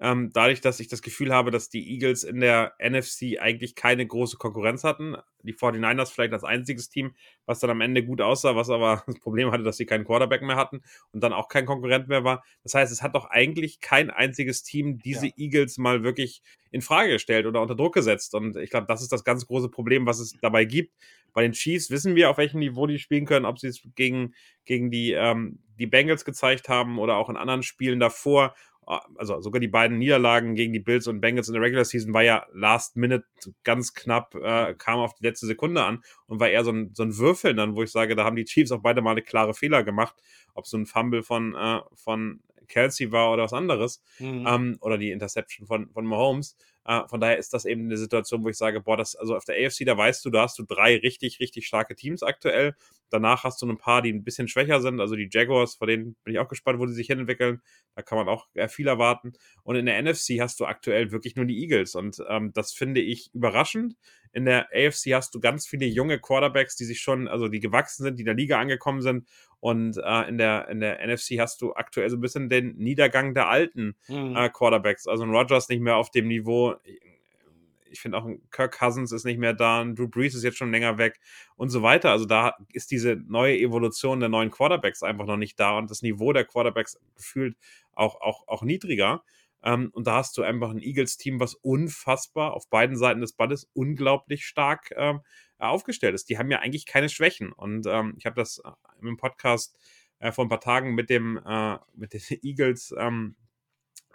Ähm, dadurch, dass ich das Gefühl habe, dass die Eagles in der NFC eigentlich keine große Konkurrenz hatten. Die 49ers vielleicht als einziges Team, was dann am Ende gut aussah, was aber *laughs* das Problem hatte, dass sie keinen Quarterback mehr hatten und dann auch kein Konkurrent mehr war. Das heißt, es hat doch eigentlich kein einziges Team diese ja. Eagles mal wirklich in Frage gestellt oder unter Druck gesetzt. Und ich glaube, das ist das ganz große Problem, was es dabei gibt. Bei den Chiefs wissen wir, auf welchem Niveau die spielen können, ob sie es gegen, gegen die, ähm, die Bengals gezeigt haben oder auch in anderen Spielen davor also sogar die beiden Niederlagen gegen die Bills und Bengals in der Regular Season war ja last minute ganz knapp, äh, kam auf die letzte Sekunde an und war eher so ein, so ein Würfeln dann, wo ich sage, da haben die Chiefs auch beide mal eine klare Fehler gemacht, ob so ein Fumble von, äh, von Kelsey war oder was anderes mhm. ähm, oder die Interception von, von Mahomes. Äh, von daher ist das eben eine Situation, wo ich sage, boah, das, also auf der AFC, da weißt du, da hast du drei richtig, richtig starke Teams aktuell. Danach hast du ein paar, die ein bisschen schwächer sind. Also die Jaguars, vor denen bin ich auch gespannt, wo die sich hinentwickeln. Da kann man auch viel erwarten. Und in der NFC hast du aktuell wirklich nur die Eagles. Und ähm, das finde ich überraschend. In der AFC hast du ganz viele junge Quarterbacks, die sich schon, also die gewachsen sind, die in der Liga angekommen sind. Und äh, in, der, in der NFC hast du aktuell so ein bisschen den Niedergang der alten mhm. äh, Quarterbacks. Also ein Rogers nicht mehr auf dem Niveau. Ich finde auch Kirk Cousins ist nicht mehr da, Drew Brees ist jetzt schon länger weg und so weiter. Also da ist diese neue Evolution der neuen Quarterbacks einfach noch nicht da und das Niveau der Quarterbacks gefühlt auch, auch, auch niedriger. Ähm, und da hast du einfach ein Eagles-Team, was unfassbar auf beiden Seiten des Balles unglaublich stark ähm, aufgestellt ist. Die haben ja eigentlich keine Schwächen. Und ähm, ich habe das äh, im Podcast äh, vor ein paar Tagen mit dem äh, mit den *laughs* Eagles ähm, äh,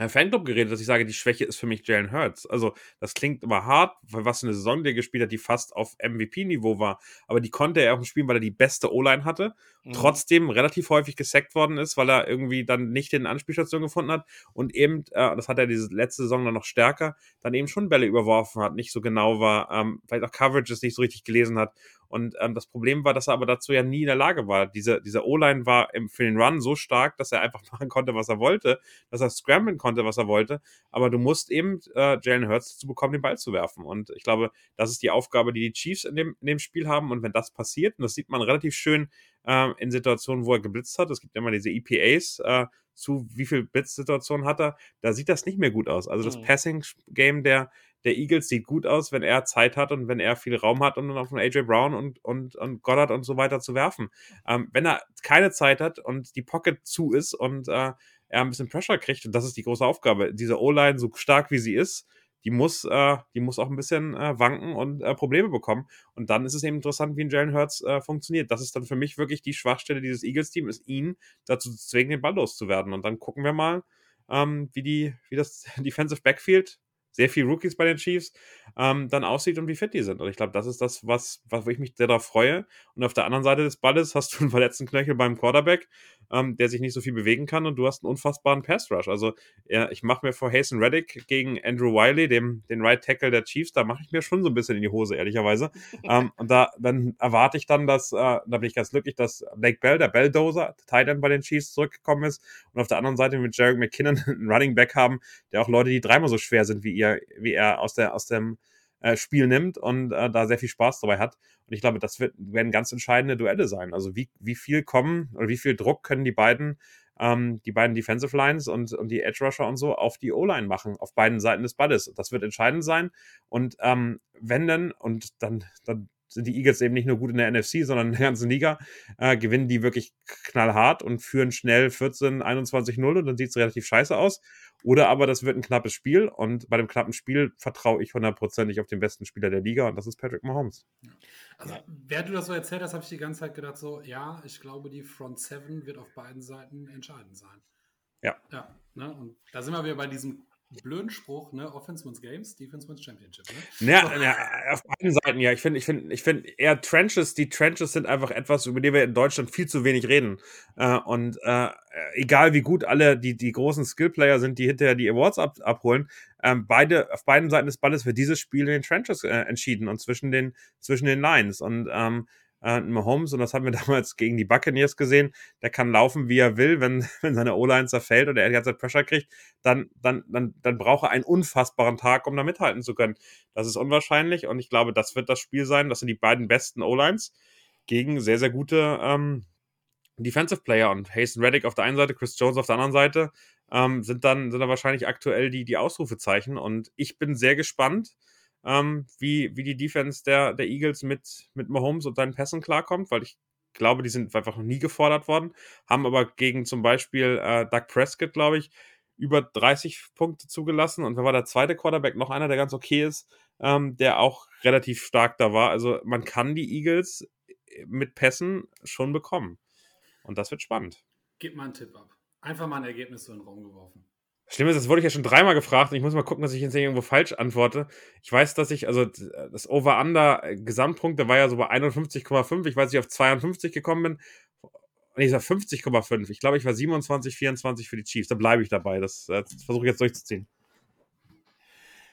Fanclub geredet, dass ich sage, die Schwäche ist für mich Jalen Hurts. Also, das klingt immer hart, weil was eine Saison der gespielt hat, die fast auf MVP-Niveau war. Aber die konnte er auch spielen, weil er die beste O-Line hatte. Mhm. Trotzdem relativ häufig gesackt worden ist, weil er irgendwie dann nicht den Anspielstation gefunden hat. Und eben, äh, das hat er diese letzte Saison dann noch stärker, dann eben schon Bälle überworfen hat, nicht so genau war, ähm, vielleicht auch Coverages nicht so richtig gelesen hat. Und ähm, das Problem war, dass er aber dazu ja nie in der Lage war. Diese, diese O-Line war im, für den Run so stark, dass er einfach *laughs* machen konnte, was er wollte, dass er scramblen konnte, was er wollte. Aber du musst eben äh, Jalen Hurts dazu bekommen, den Ball zu werfen. Und ich glaube, das ist die Aufgabe, die die Chiefs in dem, in dem Spiel haben. Und wenn das passiert, und das sieht man relativ schön äh, in Situationen, wo er geblitzt hat, es gibt immer diese EPAs, äh, zu wie viel Blitzsituationen hat er, da sieht das nicht mehr gut aus. Also das mhm. Passing-Game der, der Eagles sieht gut aus, wenn er Zeit hat und wenn er viel Raum hat, um dann auf AJ Brown und, und, und Goddard und so weiter zu werfen. Ähm, wenn er keine Zeit hat und die Pocket zu ist und äh, er ein bisschen Pressure kriegt, und das ist die große Aufgabe, diese O-Line, so stark wie sie ist, die muss, äh, die muss auch ein bisschen äh, wanken und äh, Probleme bekommen. Und dann ist es eben interessant, wie ein Jalen Hurts äh, funktioniert. Das ist dann für mich wirklich die Schwachstelle dieses Eagles-Teams, ist ihn dazu zu zwingen, den Ball loszuwerden. Und dann gucken wir mal, ähm, wie, die, wie das *laughs* Defensive Backfield sehr viel Rookies bei den Chiefs, ähm, dann aussieht und wie fit die sind. Und ich glaube, das ist das, was, was wo ich mich sehr darauf freue. Und auf der anderen Seite des Balles hast du einen verletzten Knöchel beim Quarterback, ähm, der sich nicht so viel bewegen kann und du hast einen unfassbaren Pass Rush. Also ja, ich mache mir vor Hasten Reddick gegen Andrew Wiley, dem den Right Tackle der Chiefs, da mache ich mir schon so ein bisschen in die Hose, ehrlicherweise. *laughs* ähm, und da dann erwarte ich dann, dass, äh, da bin ich ganz glücklich, dass Blake Bell, der Belldozer, Tight End bei den Chiefs zurückgekommen ist und auf der anderen Seite mit Jared McKinnon *laughs* einen Running Back haben, der auch Leute, die dreimal so schwer sind wie ihr, er, wie er aus, der, aus dem äh, Spiel nimmt und äh, da sehr viel Spaß dabei hat. Und ich glaube, das wird, werden ganz entscheidende Duelle sein. Also wie, wie viel kommen oder wie viel Druck können die beiden, ähm, die beiden Defensive Lines und, und die Edge Rusher und so auf die O-Line machen, auf beiden Seiten des Balles. Das wird entscheidend sein. Und ähm, wenn denn, und dann, dann sind die Eagles eben nicht nur gut in der NFC, sondern in der ganzen Liga, äh, gewinnen die wirklich knallhart und führen schnell 14, 21, 0 und dann sieht es relativ scheiße aus. Oder aber das wird ein knappes Spiel und bei dem knappen Spiel vertraue ich hundertprozentig auf den besten Spieler der Liga und das ist Patrick Mahomes. Also, während du das so erzählt hast, habe ich die ganze Zeit gedacht, so, ja, ich glaube, die Front Seven wird auf beiden Seiten entscheidend sein. Ja. Ja, ne? und da sind wir wieder bei diesem blöden Spruch, ne? Offense wins Games, Defense wins Championship. Ne? Ja, ja, auf beiden Seiten, ja. Ich finde, ich finde, ich finde eher Trenches, die Trenches sind einfach etwas, über die wir in Deutschland viel zu wenig reden. Äh, und äh, egal wie gut alle die, die großen Skillplayer sind, die hinterher die Awards ab, abholen, ähm, beide, auf beiden Seiten des Balles wird dieses Spiel in den Trenches äh, entschieden und zwischen den, zwischen den Lines. Und ähm, äh, Mahomes, und das haben wir *laughs* damals gegen die Buccaneers gesehen, der kann laufen, wie er will, wenn, *laughs* wenn seine O-Line zerfällt oder er die ganze Zeit Pressure kriegt, dann, dann, dann, dann braucht er einen unfassbaren Tag, um da mithalten zu können. Das ist unwahrscheinlich und ich glaube, das wird das Spiel sein. Das sind die beiden besten O-Lines gegen sehr, sehr gute ähm, Defensive Player und Hasten Reddick auf der einen Seite, Chris Jones auf der anderen Seite, ähm, sind dann, sind dann wahrscheinlich aktuell die, die Ausrufezeichen und ich bin sehr gespannt, ähm, wie, wie die Defense der, der Eagles mit, mit Mahomes und seinen Pässen klarkommt, weil ich glaube, die sind einfach noch nie gefordert worden, haben aber gegen zum Beispiel äh, Doug Prescott, glaube ich, über 30 Punkte zugelassen und wer war der zweite Quarterback? Noch einer, der ganz okay ist, ähm, der auch relativ stark da war. Also man kann die Eagles mit Pässen schon bekommen. Und das wird spannend. Gib mal einen Tipp ab. Einfach mal ein Ergebnis so in den Raum geworfen. Schlimm ist, das wurde ich ja schon dreimal gefragt und ich muss mal gucken, dass ich jetzt irgendwo falsch antworte. Ich weiß, dass ich, also das Over-Under-Gesamtpunkt, der war ja so bei 51,5. Ich weiß, ich auf 52 gekommen bin. Und ich sage 50,5. Ich glaube, ich war 27, 24 für die Chiefs. Da bleibe ich dabei. Das, das versuche ich jetzt durchzuziehen.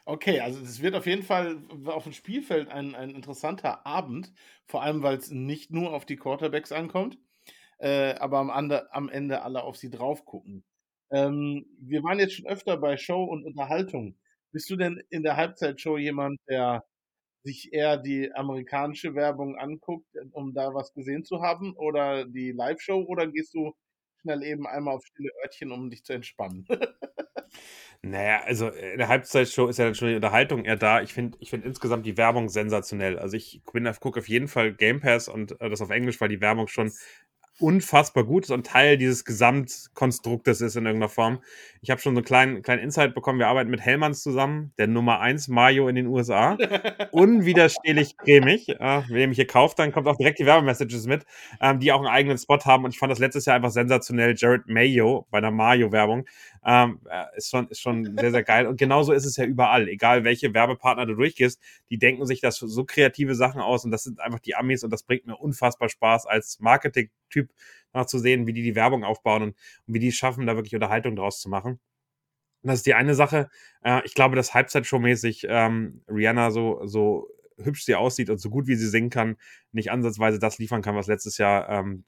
Okay, also es wird auf jeden Fall auf dem Spielfeld ein, ein interessanter Abend. Vor allem, weil es nicht nur auf die Quarterbacks ankommt, äh, aber am, am Ende alle auf sie drauf gucken. Ähm, wir waren jetzt schon öfter bei Show und Unterhaltung. Bist du denn in der Halbzeitshow jemand, der sich eher die amerikanische Werbung anguckt, um da was gesehen zu haben, oder die Live-Show, oder gehst du schnell eben einmal auf stille Örtchen, um dich zu entspannen? *laughs* naja, also in der Halbzeitshow ist ja dann schon die Unterhaltung eher da. Ich finde ich find insgesamt die Werbung sensationell. Also ich gucke auf jeden Fall Game Pass und äh, das auf Englisch, weil die Werbung schon unfassbar gut ist und Teil dieses Gesamtkonstruktes ist in irgendeiner Form. Ich habe schon so einen kleinen, kleinen Insight bekommen. Wir arbeiten mit Hellmanns zusammen, der Nummer 1 Mario in den USA. *laughs* Unwiderstehlich cremig. Äh, wenn ihr mich hier kauft, dann kommt auch direkt die Werbemessages mit, ähm, die auch einen eigenen Spot haben. Und ich fand das letztes Jahr einfach sensationell. Jared Mayo bei einer Mario-Werbung. Ähm, äh, ist, schon, ist schon sehr, sehr geil. Und genauso ist es ja überall. Egal welche Werbepartner du durchgehst, die denken sich das so kreative Sachen aus und das sind einfach die Amis und das bringt mir unfassbar Spaß als Marketing-Typ zu sehen, wie die die Werbung aufbauen und, und wie die es schaffen, da wirklich Unterhaltung draus zu machen. Das ist die eine Sache. Äh, ich glaube, dass Halbzeitshow-mäßig ähm, Rihanna so, so hübsch sie aussieht und so gut wie sie singen kann, nicht ansatzweise das liefern kann, was letztes Jahr ähm,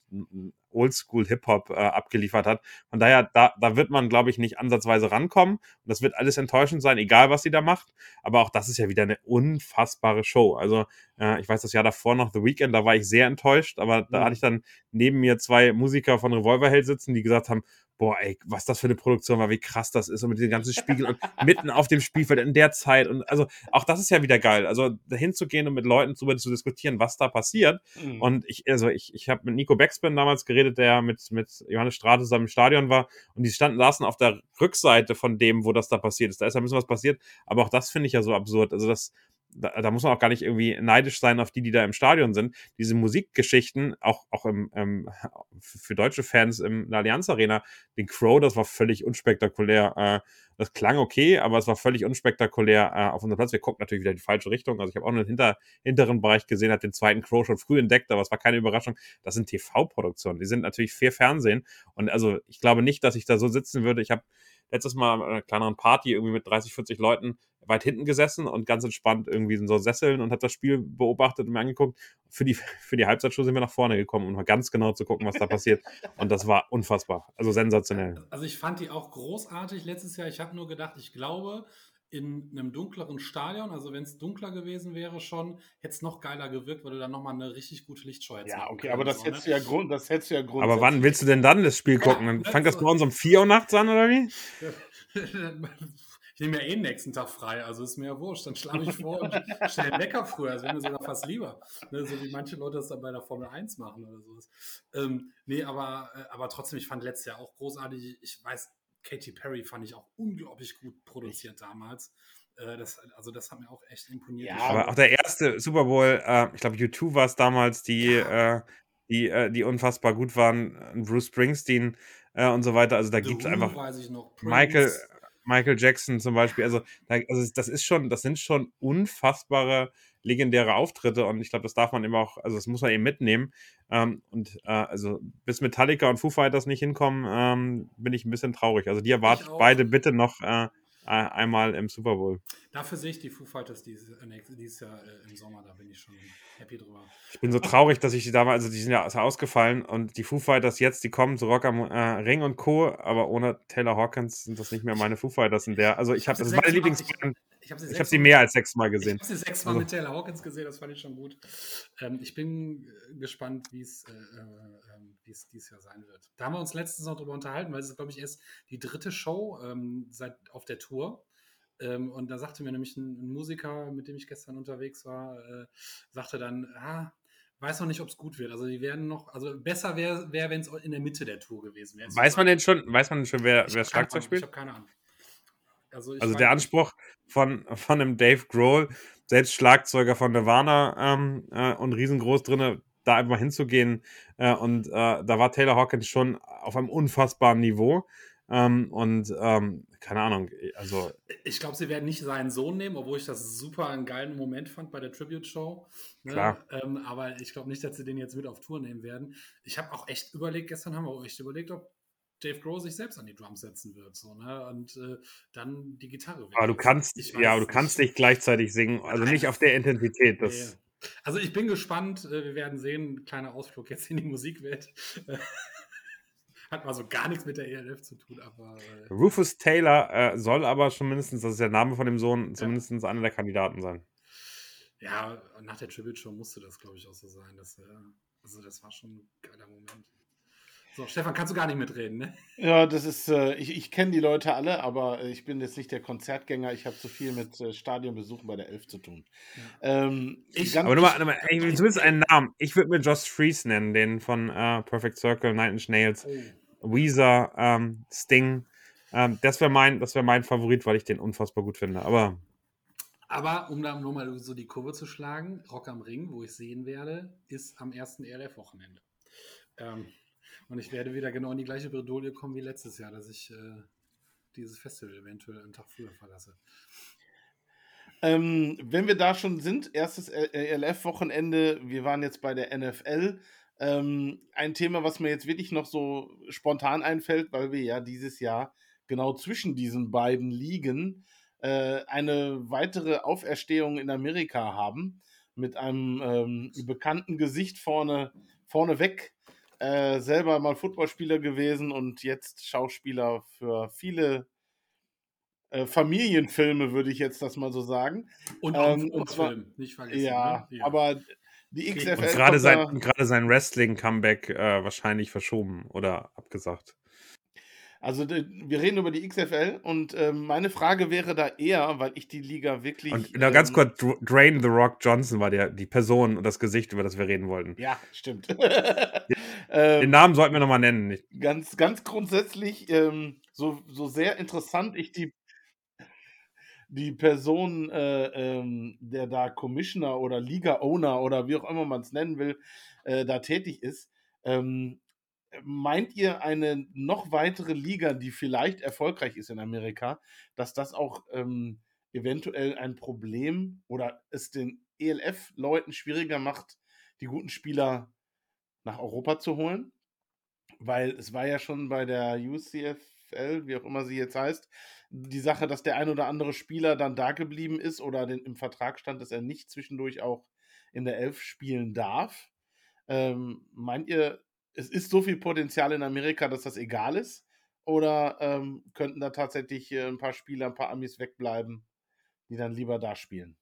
Oldschool Hip-Hop äh, abgeliefert hat. Von daher, da, da wird man, glaube ich, nicht ansatzweise rankommen. Und das wird alles enttäuschend sein, egal was sie da macht. Aber auch das ist ja wieder eine unfassbare Show. Also, äh, ich weiß das Jahr davor noch, The Weekend, da war ich sehr enttäuscht, aber da mhm. hatte ich dann neben mir zwei Musiker von Revolverheld sitzen, die gesagt haben, boah, ey, was das für eine Produktion war, wie krass das ist und mit den ganzen Spiegeln und mitten auf dem Spielfeld in der Zeit und also auch das ist ja wieder geil, also dahin zu gehen und mit Leuten darüber zu diskutieren, was da passiert. Mhm. und ich, also ich, ich habe mit Nico Beckspin damals geredet, der mit, mit Johannes Strate zusammen im Stadion war. Und die standen, saßen auf der Rückseite von dem, wo das da passiert ist, da ist ja ein bisschen was passiert, aber auch das finde ich ja so absurd, also das da, da, muss man auch gar nicht irgendwie neidisch sein auf die, die da im Stadion sind. Diese Musikgeschichten, auch, auch im, ähm, *laughs* für deutsche Fans in der Allianz Arena, den Crow, das war völlig unspektakulär. Äh, das klang okay, aber es war völlig unspektakulär äh, auf unserem Platz. Wir gucken natürlich wieder in die falsche Richtung. Also ich habe auch nur den hinter, hinteren Bereich gesehen, hat den zweiten Crow schon früh entdeckt, aber es war keine Überraschung. Das sind TV-Produktionen. Die sind natürlich fair Fernsehen. Und also ich glaube nicht, dass ich da so sitzen würde. Ich habe letztes Mal an einer kleineren Party irgendwie mit 30, 40 Leuten weit hinten gesessen und ganz entspannt irgendwie in so Sesseln und habe das Spiel beobachtet und mir angeguckt. Für die, *laughs* für die Halbzeitshow sind wir nach vorne gekommen, um mal ganz genau zu gucken, was da passiert. Und das war unfassbar. Also sensationell. Also ich fand die auch großartig letztes Jahr. Ich habe nur gedacht, ich glaube, in einem dunkleren Stadion, also wenn es dunkler gewesen wäre schon, hätte es noch geiler gewirkt, weil du dann nochmal eine richtig gute Lichtscheu hättest. Ja, okay, aber das, so, hättest ne? du ja Grund, das hättest du ja Grund. Aber wann willst du denn dann das Spiel gucken? Dann ja, fängt das bei uns um 4 Uhr nachts an, oder wie? *laughs* ich nehme ja eh den nächsten Tag frei, also ist mir ja wurscht. Dann schlage ich vor und *laughs* stelle den Wecker früher. Das wäre mir sogar fast lieber. Ne, so wie manche Leute das dann bei der Formel 1 machen oder sowas. Ähm, nee, aber, äh, aber trotzdem, ich fand letztes Jahr auch großartig. Ich weiß, Katy Perry fand ich auch unglaublich gut produziert damals. Äh, das, also das hat mir auch echt imponiert. Ja, aber auch der erste Super Bowl, äh, ich glaube U2 war es damals, die, ja. äh, die, äh, die unfassbar gut waren. Bruce Springsteen äh, und so weiter. Also da gibt es einfach Michael, Michael Jackson zum Beispiel. Also, also das ist schon, das sind schon unfassbare legendäre Auftritte und ich glaube, das darf man immer auch, also das muss man eben mitnehmen. Ähm, und äh, also bis Metallica und Foo Fighters nicht hinkommen, ähm, bin ich ein bisschen traurig. Also die erwartet beide bitte noch äh, einmal im Super Bowl. Dafür sehe ich die Foo Fighters dieses, äh, dieses Jahr äh, im Sommer, da bin ich schon happy drüber. Ich bin so traurig, dass ich die damals, also die sind ja ausgefallen und die Foo Fighters jetzt, die kommen zu Rock am äh, Ring und Co., aber ohne Taylor Hawkins sind das nicht mehr meine Foo Fighters in der, also ich habe, das ist meine Lieblingsband. Ich, habe sie, hab sie, mehr als sechsmal gesehen. Ich habe sie sechsmal also. mit Taylor Hawkins gesehen, das fand ich schon gut. Ähm, ich bin äh, gespannt, wie es äh, äh, ähm, dieses Jahr sein wird. Da haben wir uns letztens noch drüber unterhalten, weil es ist, glaube ich, erst die dritte Show ähm, seit, auf der Tour. Ähm, und da sagte mir nämlich ein, ein, Musiker, mit dem ich gestern unterwegs war, äh, sagte dann, ah, weiß noch nicht, ob es gut wird. Also die werden noch, also besser wäre, wär, wenn es in der Mitte der Tour gewesen wäre. Weiß man denn schon, weiß man denn schon, wer, wer Schlagzeug spielt? Ich habe keine Ahnung. Also, also der Anspruch von, von einem Dave Grohl, selbst Schlagzeuger von Nirvana ähm, äh, und riesengroß drin, da einfach hinzugehen. Äh, und äh, da war Taylor Hawkins schon auf einem unfassbaren Niveau. Ähm, und ähm, keine Ahnung, also. Ich glaube, sie werden nicht seinen Sohn nehmen, obwohl ich das super einen geilen Moment fand bei der Tribute-Show. Ne? Klar. Ähm, aber ich glaube nicht, dass sie den jetzt mit auf Tour nehmen werden. Ich habe auch echt überlegt, gestern haben wir auch echt überlegt, ob Dave Grohl sich selbst an die Drums setzen wird, so, ne? Und äh, dann die Gitarre. Aber du kannst, ja, du kannst nicht gleichzeitig singen, also nicht auf der Intensität. Das nee. Also ich bin gespannt, äh, wir werden sehen, kleiner Ausflug jetzt in die Musikwelt. *laughs* Hat mal so gar nichts mit der ELF zu tun, aber. Äh, Rufus Taylor äh, soll aber schon mindestens, das ist der Name von dem Sohn, zumindest ja. einer der Kandidaten sein. Ja, nach der Tribute Show musste das, glaube ich, auch so sein. Dass, äh, also, das war schon ein geiler Moment. So, Stefan, kannst du gar nicht mitreden, ne? Ja, das ist, äh, ich, ich kenne die Leute alle, aber ich bin jetzt nicht der Konzertgänger. Ich habe zu viel mit äh, Stadionbesuchen bei der Elf zu tun. Ja. Ähm, ich, aber nochmal, nochmal ey, zumindest einen Namen. Ich würde mir Josh Fries nennen, den von uh, Perfect Circle, Night Inch Nails, oh. Weezer, ähm, Sting. Ähm, das wäre mein, wär mein Favorit, weil ich den unfassbar gut finde. Aber aber um da nochmal so die Kurve zu schlagen, Rock am Ring, wo ich sehen werde, ist am ersten ELF-Wochenende. Ähm, und ich werde wieder genau in die gleiche Bredouille kommen wie letztes Jahr, dass ich äh, dieses Festival eventuell einen Tag früher verlasse. Ähm, wenn wir da schon sind, erstes ELF-Wochenende, wir waren jetzt bei der NFL. Ähm, ein Thema, was mir jetzt wirklich noch so spontan einfällt, weil wir ja dieses Jahr genau zwischen diesen beiden Ligen äh, eine weitere Auferstehung in Amerika haben. mit einem ähm, bekannten Gesicht vorne, vorne weg. Äh, selber mal Footballspieler gewesen und jetzt Schauspieler für viele äh, Familienfilme, würde ich jetzt das mal so sagen. Und auch ähm, und zwar, nicht vergessen. Ja, ne? ja. aber die XFL. Und gerade sein, gerade sein Wrestling-Comeback äh, wahrscheinlich verschoben oder abgesagt. Also wir reden über die XFL und äh, meine Frage wäre da eher, weil ich die Liga wirklich. Und na, ganz ähm, kurz, Drain The Rock Johnson war der, die Person und das Gesicht, über das wir reden wollten. Ja, stimmt. *laughs* Ähm, Den Namen sollten wir nochmal nennen. Ganz, ganz grundsätzlich, ähm, so, so sehr interessant ich die, die Person, äh, ähm, der da Commissioner oder Liga-Owner oder wie auch immer man es nennen will, äh, da tätig ist. Ähm, meint ihr eine noch weitere Liga, die vielleicht erfolgreich ist in Amerika, dass das auch ähm, eventuell ein Problem oder es den ELF-Leuten schwieriger macht, die guten Spieler nach Europa zu holen? Weil es war ja schon bei der UCFL, wie auch immer sie jetzt heißt, die Sache, dass der ein oder andere Spieler dann da geblieben ist oder den, im Vertrag stand, dass er nicht zwischendurch auch in der Elf spielen darf. Ähm, meint ihr, es ist so viel Potenzial in Amerika, dass das egal ist? Oder ähm, könnten da tatsächlich äh, ein paar Spieler, ein paar Amis wegbleiben, die dann lieber da spielen?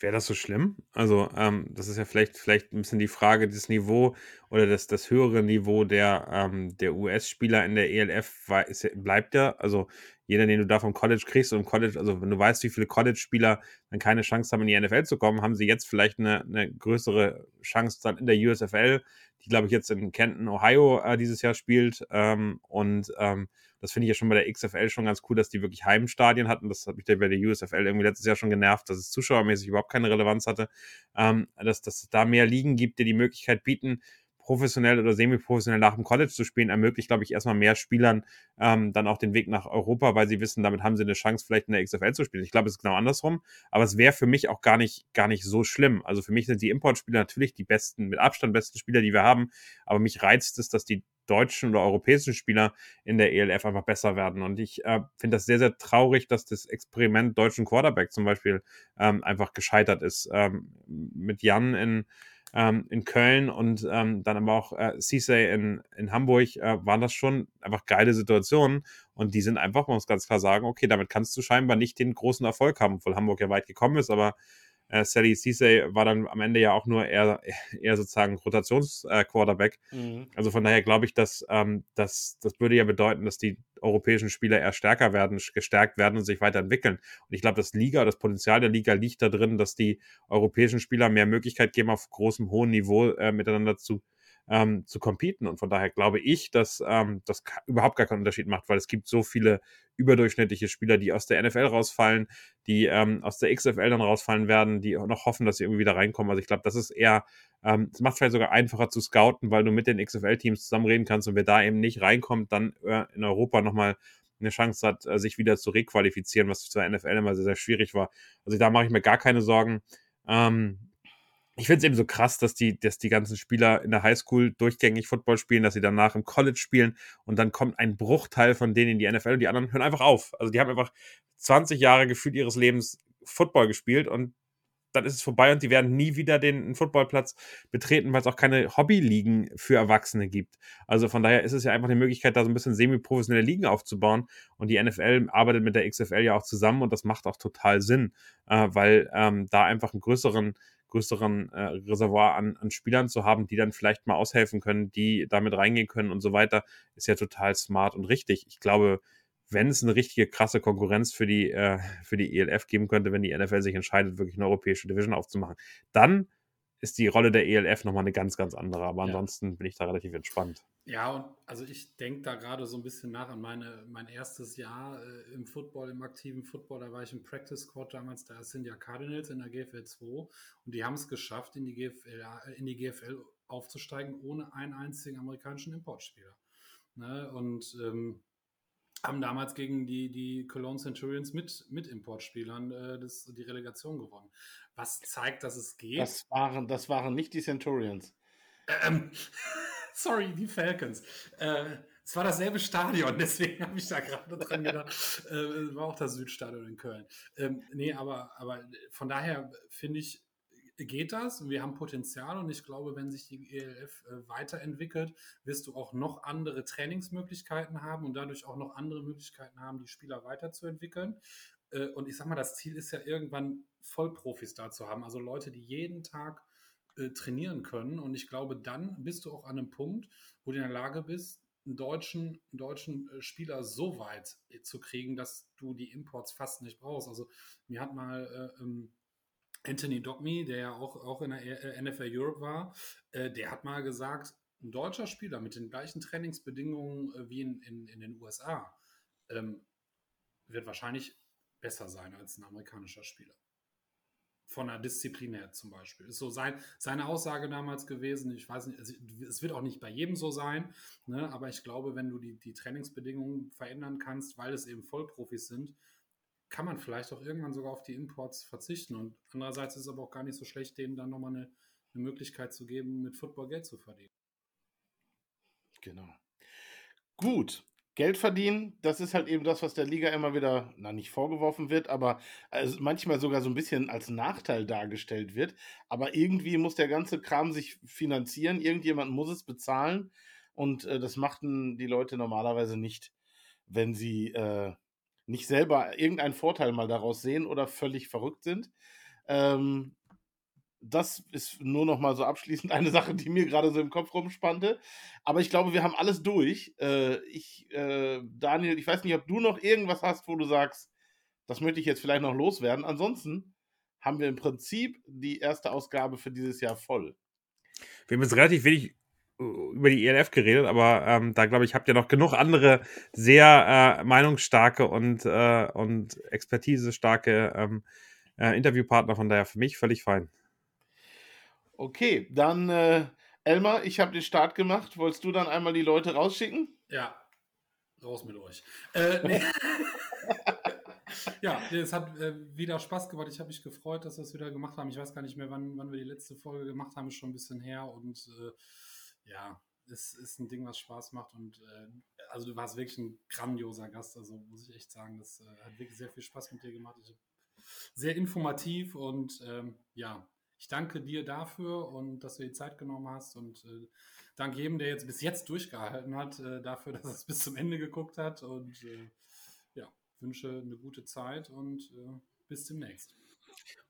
Wäre das so schlimm? Also, ähm, das ist ja vielleicht, vielleicht ein bisschen die Frage, das Niveau oder das, das höhere Niveau der, ähm, der US-Spieler in der ELF war, bleibt ja. Also, jeder, den du da vom College kriegst und College, also wenn du weißt, wie viele College-Spieler dann keine Chance haben, in die NFL zu kommen, haben sie jetzt vielleicht eine, eine größere Chance dann in der USFL, die, glaube ich, jetzt in Kenton, Ohio äh, dieses Jahr spielt. Ähm, und ähm, das finde ich ja schon bei der XFL schon ganz cool, dass die wirklich Heimstadien hatten. Das hat mich bei der USFL irgendwie letztes Jahr schon genervt, dass es zuschauermäßig überhaupt keine Relevanz hatte. Ähm, dass, dass es da mehr Ligen gibt, die die Möglichkeit bieten, professionell oder semi-professionell nach dem College zu spielen, ermöglicht, glaube ich, erstmal mehr Spielern ähm, dann auch den Weg nach Europa, weil sie wissen, damit haben sie eine Chance, vielleicht in der XFL zu spielen. Ich glaube, es ist genau andersrum, aber es wäre für mich auch gar nicht, gar nicht so schlimm. Also für mich sind die Importspieler natürlich die besten, mit Abstand besten Spieler, die wir haben, aber mich reizt es, dass die deutschen oder europäischen Spieler in der ELF einfach besser werden. Und ich äh, finde das sehr, sehr traurig, dass das Experiment deutschen Quarterback zum Beispiel ähm, einfach gescheitert ist. Ähm, mit Jan in ähm, in Köln und ähm, dann aber auch äh, Cisse in, in Hamburg äh, waren das schon einfach geile Situationen und die sind einfach, man muss ganz klar sagen, okay, damit kannst du scheinbar nicht den großen Erfolg haben, obwohl Hamburg ja weit gekommen ist, aber äh, Sally Cisse war dann am Ende ja auch nur eher, eher sozusagen Rotationsquarterback. Äh, mhm. Also von daher glaube ich, dass ähm, das, das würde ja bedeuten, dass die europäischen Spieler eher stärker werden, gestärkt werden und sich weiterentwickeln. Und ich glaube, das Liga, das Potenzial der Liga liegt da drin, dass die europäischen Spieler mehr Möglichkeit geben, auf großem, hohem Niveau äh, miteinander zu ähm, zu competen. Und von daher glaube ich, dass ähm, das überhaupt gar keinen Unterschied macht, weil es gibt so viele überdurchschnittliche Spieler, die aus der NFL rausfallen, die ähm, aus der XFL dann rausfallen werden, die noch hoffen, dass sie irgendwie wieder reinkommen. Also ich glaube, das ist eher, ähm, es macht vielleicht sogar einfacher zu scouten, weil du mit den XFL-Teams zusammenreden kannst und wer da eben nicht reinkommt, dann äh, in Europa nochmal eine Chance hat, äh, sich wieder zu requalifizieren, was zur NFL immer sehr, sehr schwierig war. Also da mache ich mir gar keine Sorgen. Ähm, ich finde es eben so krass, dass die, dass die ganzen Spieler in der Highschool durchgängig Football spielen, dass sie danach im College spielen und dann kommt ein Bruchteil von denen in die NFL und die anderen hören einfach auf. Also die haben einfach 20 Jahre gefühlt ihres Lebens Football gespielt und dann ist es vorbei und die werden nie wieder den Footballplatz betreten, weil es auch keine Hobbyligen für Erwachsene gibt. Also von daher ist es ja einfach eine Möglichkeit, da so ein bisschen semi-professionelle Ligen aufzubauen. Und die NFL arbeitet mit der XFL ja auch zusammen und das macht auch total Sinn, äh, weil ähm, da einfach einen größeren größeren äh, Reservoir an, an Spielern zu haben, die dann vielleicht mal aushelfen können, die damit reingehen können und so weiter, ist ja total smart und richtig. Ich glaube, wenn es eine richtige krasse Konkurrenz für die, äh, für die ELF geben könnte, wenn die NFL sich entscheidet, wirklich eine europäische Division aufzumachen, dann ist die Rolle der ELF nochmal eine ganz, ganz andere. Aber ansonsten ja. bin ich da relativ entspannt. Ja, und also ich denke da gerade so ein bisschen nach an meine, mein erstes Jahr äh, im Football, im aktiven Football. Da war ich im Practice Squad damals, da sind ja Cardinals in der GFL 2 und die haben es geschafft, in die, GFL, äh, in die GFL aufzusteigen, ohne einen einzigen amerikanischen Importspieler. Ne? Und ähm, haben damals gegen die, die Cologne Centurions mit, mit Importspielern äh, das, die Relegation gewonnen. Was zeigt, dass es geht. Das waren, das waren nicht die Centurions. Ähm, *laughs* sorry, die Falcons. Äh, es war dasselbe Stadion, *laughs* deswegen habe ich da gerade dran gedacht. Äh, war auch das Südstadion in Köln. Ähm, nee, aber, aber von daher finde ich, geht das wir haben Potenzial und ich glaube, wenn sich die ELF äh, weiterentwickelt, wirst du auch noch andere Trainingsmöglichkeiten haben und dadurch auch noch andere Möglichkeiten haben, die Spieler weiterzuentwickeln. Äh, und ich sag mal, das Ziel ist ja irgendwann Vollprofis da zu haben, also Leute, die jeden Tag äh, trainieren können. Und ich glaube, dann bist du auch an einem Punkt, wo du in der Lage bist, einen deutschen, einen deutschen äh, Spieler so weit äh, zu kriegen, dass du die Imports fast nicht brauchst. Also mir hat mal äh, ähm, Anthony Dogme, der ja auch, auch in der NFL Europe war, äh, der hat mal gesagt, ein deutscher Spieler mit den gleichen Trainingsbedingungen wie in, in, in, den USA ähm, wird wahrscheinlich besser sein als ein amerikanischer Spieler. Von der Disziplin her zum Beispiel. Ist so sein, seine Aussage damals gewesen. Ich weiß nicht, es wird auch nicht bei jedem so sein, ne, aber ich glaube, wenn du die, die Trainingsbedingungen verändern kannst, weil es eben Vollprofis sind, kann man vielleicht auch irgendwann sogar auf die Imports verzichten. Und andererseits ist es aber auch gar nicht so schlecht, denen dann nochmal eine, eine Möglichkeit zu geben, mit Football Geld zu verdienen. Genau. Gut. Geld verdienen, das ist halt eben das, was der Liga immer wieder, na nicht vorgeworfen wird, aber also manchmal sogar so ein bisschen als Nachteil dargestellt wird. Aber irgendwie muss der ganze Kram sich finanzieren, irgendjemand muss es bezahlen und äh, das machten die Leute normalerweise nicht, wenn sie äh, nicht selber irgendeinen Vorteil mal daraus sehen oder völlig verrückt sind. Ähm, das ist nur noch mal so abschließend eine Sache, die mir gerade so im Kopf rumspannte. Aber ich glaube, wir haben alles durch. Äh, ich, äh, Daniel, ich weiß nicht, ob du noch irgendwas hast, wo du sagst, das möchte ich jetzt vielleicht noch loswerden. Ansonsten haben wir im Prinzip die erste Ausgabe für dieses Jahr voll. Wir haben jetzt relativ wenig über die ELF geredet, aber ähm, da glaube ich, habt ihr noch genug andere sehr äh, meinungsstarke und, äh, und expertisestarke ähm, äh, Interviewpartner, von daher für mich völlig fein. Okay, dann äh, Elmar, ich habe den Start gemacht. Wolltest du dann einmal die Leute rausschicken? Ja, raus mit euch. Äh, nee. *laughs* ja, es hat äh, wieder Spaß gemacht. Ich habe mich gefreut, dass wir es wieder gemacht haben. Ich weiß gar nicht mehr, wann, wann wir die letzte Folge gemacht haben, ist schon ein bisschen her und äh, ja, es ist ein Ding, was Spaß macht und äh, also du warst wirklich ein grandioser Gast, also muss ich echt sagen, das äh, hat wirklich sehr viel Spaß mit dir gemacht. Ich, sehr informativ und ähm, ja, ich danke dir dafür und dass du die Zeit genommen hast und äh, danke jedem, der jetzt bis jetzt durchgehalten hat, äh, dafür, *laughs* dass er es bis zum Ende geguckt hat und äh, ja, wünsche eine gute Zeit und äh, bis demnächst.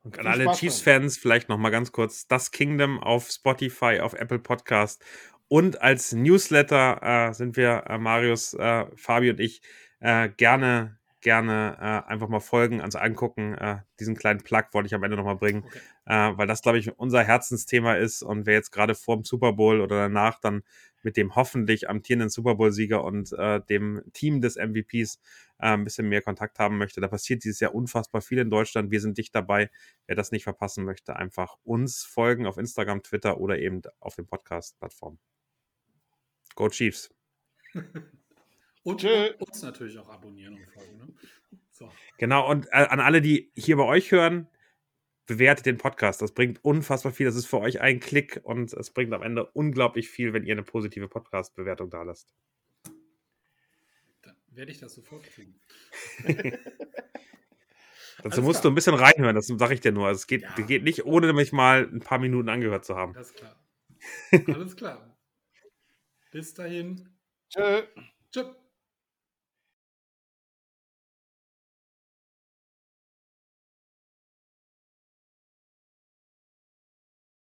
Und an alle Chiefs-Fans vielleicht noch mal ganz kurz: Das Kingdom auf Spotify, auf Apple Podcast und als Newsletter äh, sind wir, äh, Marius, Fabi und ich, gerne, gerne äh, einfach mal folgen, also angucken. Äh, diesen kleinen Plug wollte ich am Ende nochmal bringen, okay. weil das, glaube ich, unser Herzensthema ist. Und wer jetzt gerade vor dem Super Bowl oder danach dann mit dem hoffentlich amtierenden Super Bowl-Sieger und äh, dem Team des MVPs äh, ein bisschen mehr Kontakt haben möchte. Da passiert dieses Jahr unfassbar viel in Deutschland. Wir sind dicht dabei. Wer das nicht verpassen möchte, einfach uns folgen auf Instagram, Twitter oder eben auf den Podcast-Plattformen. Go Chiefs. *laughs* und, und, uns natürlich auch abonnieren und folgen. Ne? So. Genau, und äh, an alle, die hier bei euch hören, bewertet den Podcast. Das bringt unfassbar viel. Das ist für euch ein Klick und es bringt am Ende unglaublich viel, wenn ihr eine positive Podcast-Bewertung da lasst. Dann werde ich das sofort kriegen. *laughs* Dazu musst klar. du ein bisschen reinhören, das sage ich dir nur. Also es geht, ja. geht nicht, ohne mich mal ein paar Minuten angehört zu haben. Alles klar. *laughs* Alles klar. Bis dahin. Tschö. Tschö.